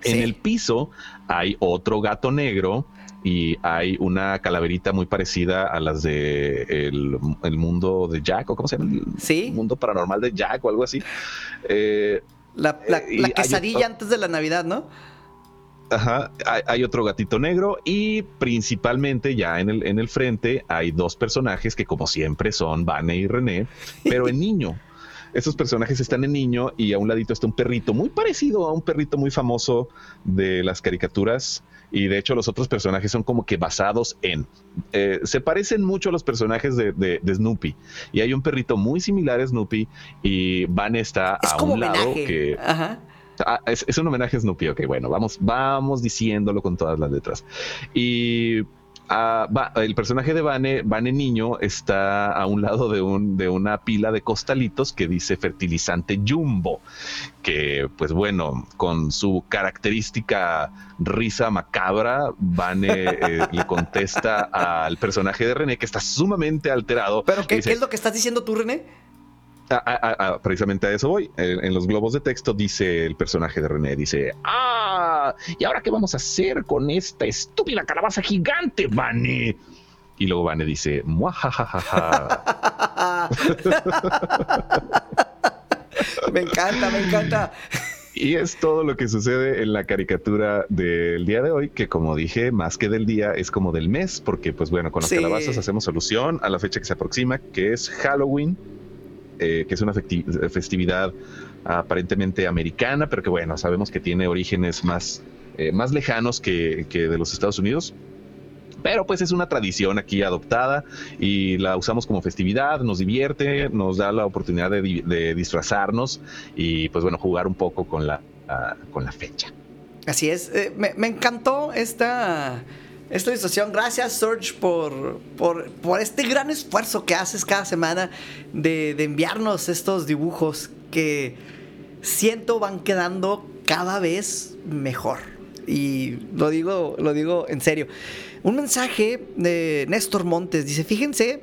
Sí. En el piso hay otro gato negro y hay una calaverita muy parecida a las de el, el mundo de Jack, o cómo se llama, el ¿Sí? mundo paranormal de Jack o algo así. Eh, la, la, la quesadilla hay, antes de la Navidad, ¿no? Ajá, hay, hay, otro gatito negro y principalmente ya en el, en el frente hay dos personajes que como siempre son Vane y René, pero en *laughs* niño. Estos personajes están en niño y a un ladito está un perrito muy parecido a un perrito muy famoso de las caricaturas y de hecho los otros personajes son como que basados en eh, se parecen mucho a los personajes de, de, de, Snoopy y hay un perrito muy similar a Snoopy y Van está es a como un lado que Ajá. Ah, es, es, un homenaje a Snoopy, ok, bueno, vamos, vamos diciéndolo con todas las letras. Y uh, va, el personaje de Vane, Vane Niño, está a un lado de, un, de una pila de costalitos que dice fertilizante Jumbo, que pues bueno, con su característica risa macabra, Vane eh, *laughs* le contesta al personaje de René que está sumamente alterado. ¿Pero qué, dice, ¿qué es lo que estás diciendo tú, René? A, a, a, precisamente a eso voy. En, en, los globos de texto dice el personaje de René, dice, ah, ¿y ahora qué vamos a hacer con esta estúpida calabaza gigante, Vane? Y luego Vane dice, muajajaja. *laughs* me encanta, me encanta. Y es todo lo que sucede en la caricatura del día de hoy, que como dije, más que del día, es como del mes, porque pues bueno, con las sí. calabazas hacemos alusión a la fecha que se aproxima, que es Halloween, eh, que es una festividad aparentemente americana, pero que bueno, sabemos que tiene orígenes más, eh, más lejanos que, que, de los Estados Unidos. Pero pues es una tradición aquí adoptada y la usamos como festividad, nos divierte, nos da la oportunidad de, disfrazarnos y pues bueno, jugar un poco con la, uh, con la fecha. Así es, eh, me encantó esta esta ilustración. Gracias, Serge, por, por, por, este gran esfuerzo que haces cada semana de, de, enviarnos estos dibujos que siento van quedando cada vez mejor. Y lo digo, lo digo en serio. Un mensaje de Néstor Montes dice: Fíjense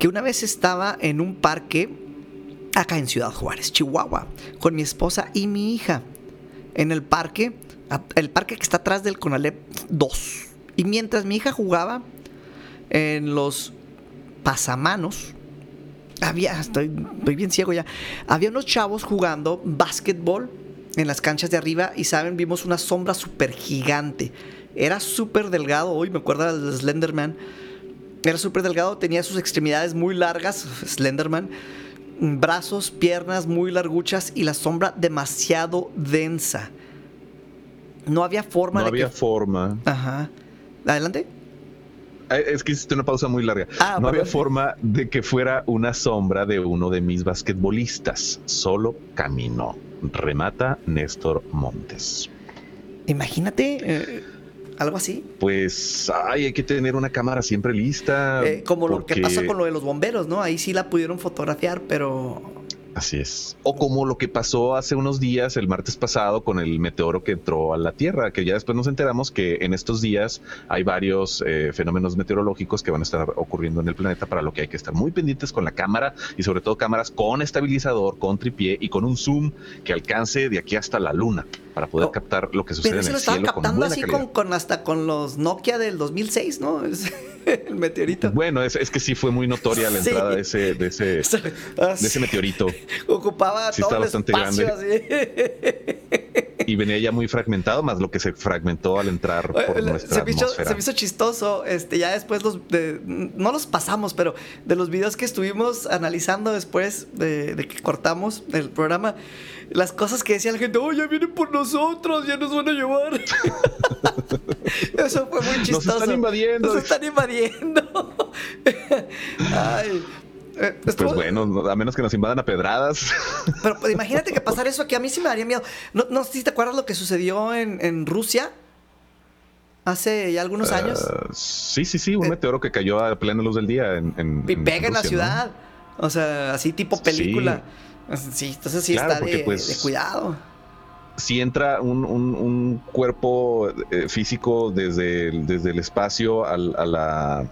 que una vez estaba en un parque acá en Ciudad Juárez, Chihuahua, con mi esposa y mi hija. En el parque, el parque que está atrás del Conalep 2 y mientras mi hija jugaba en los pasamanos, había, estoy, estoy bien ciego ya, había unos chavos jugando básquetbol en las canchas de arriba y saben, vimos una sombra súper gigante. Era súper delgado, hoy me acuerdo del Slenderman. Era súper delgado, tenía sus extremidades muy largas, *laughs* Slenderman, brazos, piernas muy larguchas y la sombra demasiado densa. No había forma no de había forma. Ajá. Adelante. Eh, es que hiciste una pausa muy larga. Ah, no había forma de que fuera una sombra de uno de mis basquetbolistas. Solo caminó. Remata Néstor Montes. Imagínate eh, algo así. Pues ay, hay que tener una cámara siempre lista. Eh, como lo que pasa con lo de los bomberos, ¿no? Ahí sí la pudieron fotografiar, pero Así es. O como lo que pasó hace unos días, el martes pasado, con el meteoro que entró a la Tierra, que ya después nos enteramos que en estos días hay varios eh, fenómenos meteorológicos que van a estar ocurriendo en el planeta, para lo que hay que estar muy pendientes con la cámara y sobre todo cámaras con estabilizador, con tripié y con un zoom que alcance de aquí hasta la luna para poder Oh, captar lo que sucede pero en el lo estaban cielo con captando así con, con hasta con los Nokia del 2006, ¿no? *laughs* Es- el meteorito. Bueno, es, es que sí fue muy notoria la *laughs* Sí. entrada de ese, de ese, *laughs* de ese meteorito Ocupaba Sí, todo está el bastante espacio así. Y venía ya muy fragmentado, más lo que se fragmentó al entrar por nuestra se, me hizo, atmósfera. se me hizo chistoso, este, ya después los, de- no los pasamos, pero de los videos que estuvimos analizando después de, de que cortamos el programa, las cosas que decía la gente, oh, ya vienen por nosotros, ya nos van a llevar. *laughs* Eso fue muy Nos chistoso. están invadiendo. Nos están invadiendo. Ay. Eh, Pues bueno, no- a menos que nos invadan a pedradas. *laughs* Pero pues, imagínate que pasara eso, que a mí sí me daría miedo. No, no sé si te acuerdas lo que sucedió en, en Rusia hace ya algunos años. Ah, sí, sí, sí, un Eh, meteoro que cayó a plena luz del día en, en- y pega en la ciudad. O sea, así tipo película. Sí, entonces sí Claro, está de, pues, de cuidado. Si entra un, un- un cuerpo eh, físico desde el, desde el espacio al- a la...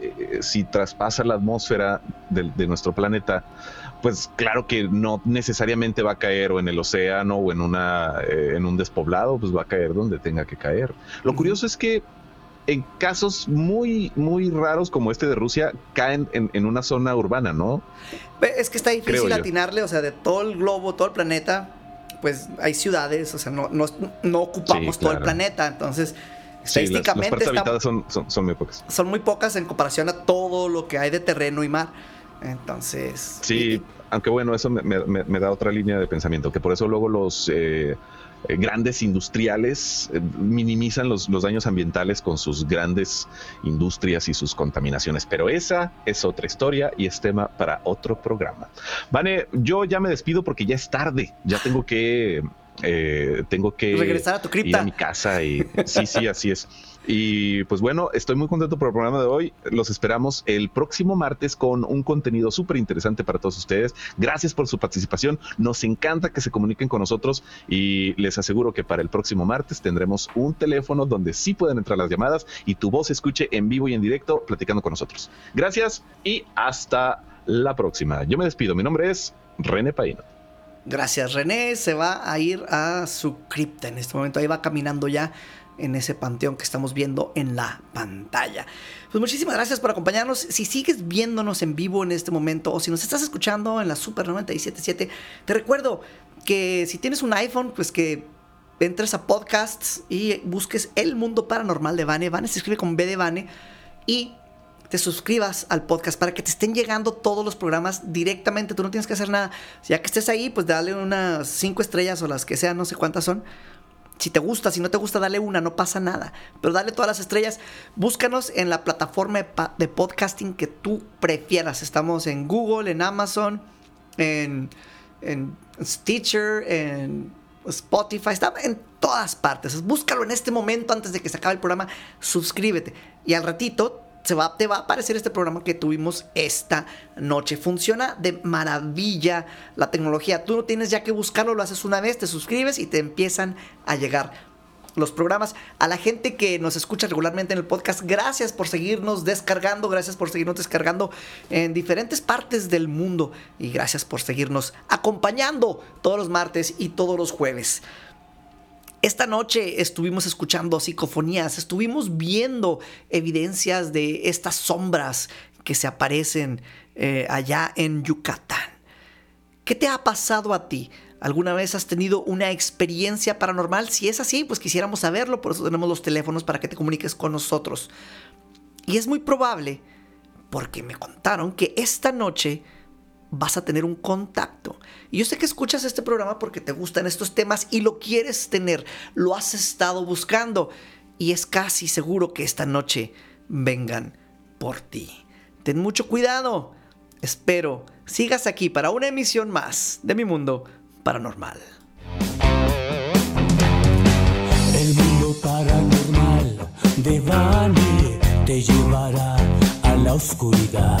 eh, si traspasa la atmósfera de, nuestro planeta, pues claro que no necesariamente va a caer o en el océano o en, una, eh, en un despoblado, pues va a caer donde tenga que caer. Lo curioso es que en casos muy, muy raros como este de Rusia, caen en, en una zona urbana, ¿no? Es que está difícil atinarle, o sea, de todo el globo, todo el planeta, pues hay ciudades, o sea, no, no, no ocupamos Sí, todo el planeta. Entonces, Sí, las, las estadísticamente está- habitadas son, son, son muy pocas. son muy pocas en comparación a todo lo que hay de terreno y mar. Entonces. Sí, y- aunque bueno, eso me, me- me da otra línea de pensamiento, que por eso luego los eh, eh, grandes industriales eh, minimizan los, los daños ambientales con sus grandes industrias y sus contaminaciones. Pero esa es otra historia y es tema para otro programa. Vane, yo ya me despido porque ya es tarde, ya tengo que... eh, tengo que Regresar a tu ir cripta. a mi casa y sí, sí, así es. Y pues bueno, estoy muy contento por el programa de hoy. Los esperamos el próximo martes con un contenido súper interesante para todos ustedes. Gracias por su participación. Nos encanta que se comuniquen con nosotros y les aseguro que para el próximo martes tendremos un teléfono donde sí pueden entrar las llamadas y tu voz se escuche en vivo y en directo platicando con nosotros. Gracias y hasta la próxima. Yo me despido. Mi nombre es René Paino. Gracias, René. Se va a ir a su cripta en este momento. Ahí va caminando ya en ese panteón que estamos viendo en la pantalla. Pues muchísimas gracias por acompañarnos. Si sigues viéndonos en vivo en este momento o si nos estás escuchando en la Super 977, te recuerdo que si tienes un iPhone, pues que entres a podcasts y busques El Mundo Paranormal de Vane. Vane se escribe con B de Vane y te suscribas al podcast para que te estén llegando todos los programas directamente. Tú no tienes que hacer nada. Ya que estés ahí, pues dale unas cinco estrellas o las que sean, no sé cuántas son. Si te gusta, si no te gusta, dale una, no pasa nada. Pero dale todas las estrellas. Búscanos en la plataforma de, podcasting que tú prefieras. Estamos en Google, en Amazon, en, en Stitcher, en Spotify. Está en todas partes. Búscalo en este momento antes de que se acabe el programa. Suscríbete. Y al ratito se va, te va a aparecer este programa que tuvimos esta noche. Funciona de maravilla la tecnología. Tú no tienes ya que buscarlo, lo haces una vez, te suscribes y te empiezan a llegar los programas. A la gente que nos escucha regularmente en el podcast, gracias por seguirnos descargando, gracias por seguirnos descargando en diferentes partes del mundo y gracias por seguirnos acompañando todos los martes y todos los jueves. Esta noche estuvimos escuchando psicofonías, estuvimos viendo evidencias de estas sombras que se aparecen eh, allá en Yucatán. ¿Qué te ha pasado a ti? ¿Alguna vez has tenido una experiencia paranormal? Si es así, pues quisiéramos saberlo, por eso tenemos los teléfonos para que te comuniques con nosotros. Y es muy probable, porque me contaron que esta noche vas a tener un contacto. Y yo sé que escuchas este programa porque te gustan estos temas y lo quieres tener, lo has estado buscando y es casi seguro que esta noche vengan por ti. Ten mucho cuidado. Espero sigas aquí para una emisión más de mi mundo paranormal. El mundo paranormal de Bani te llevará a la oscuridad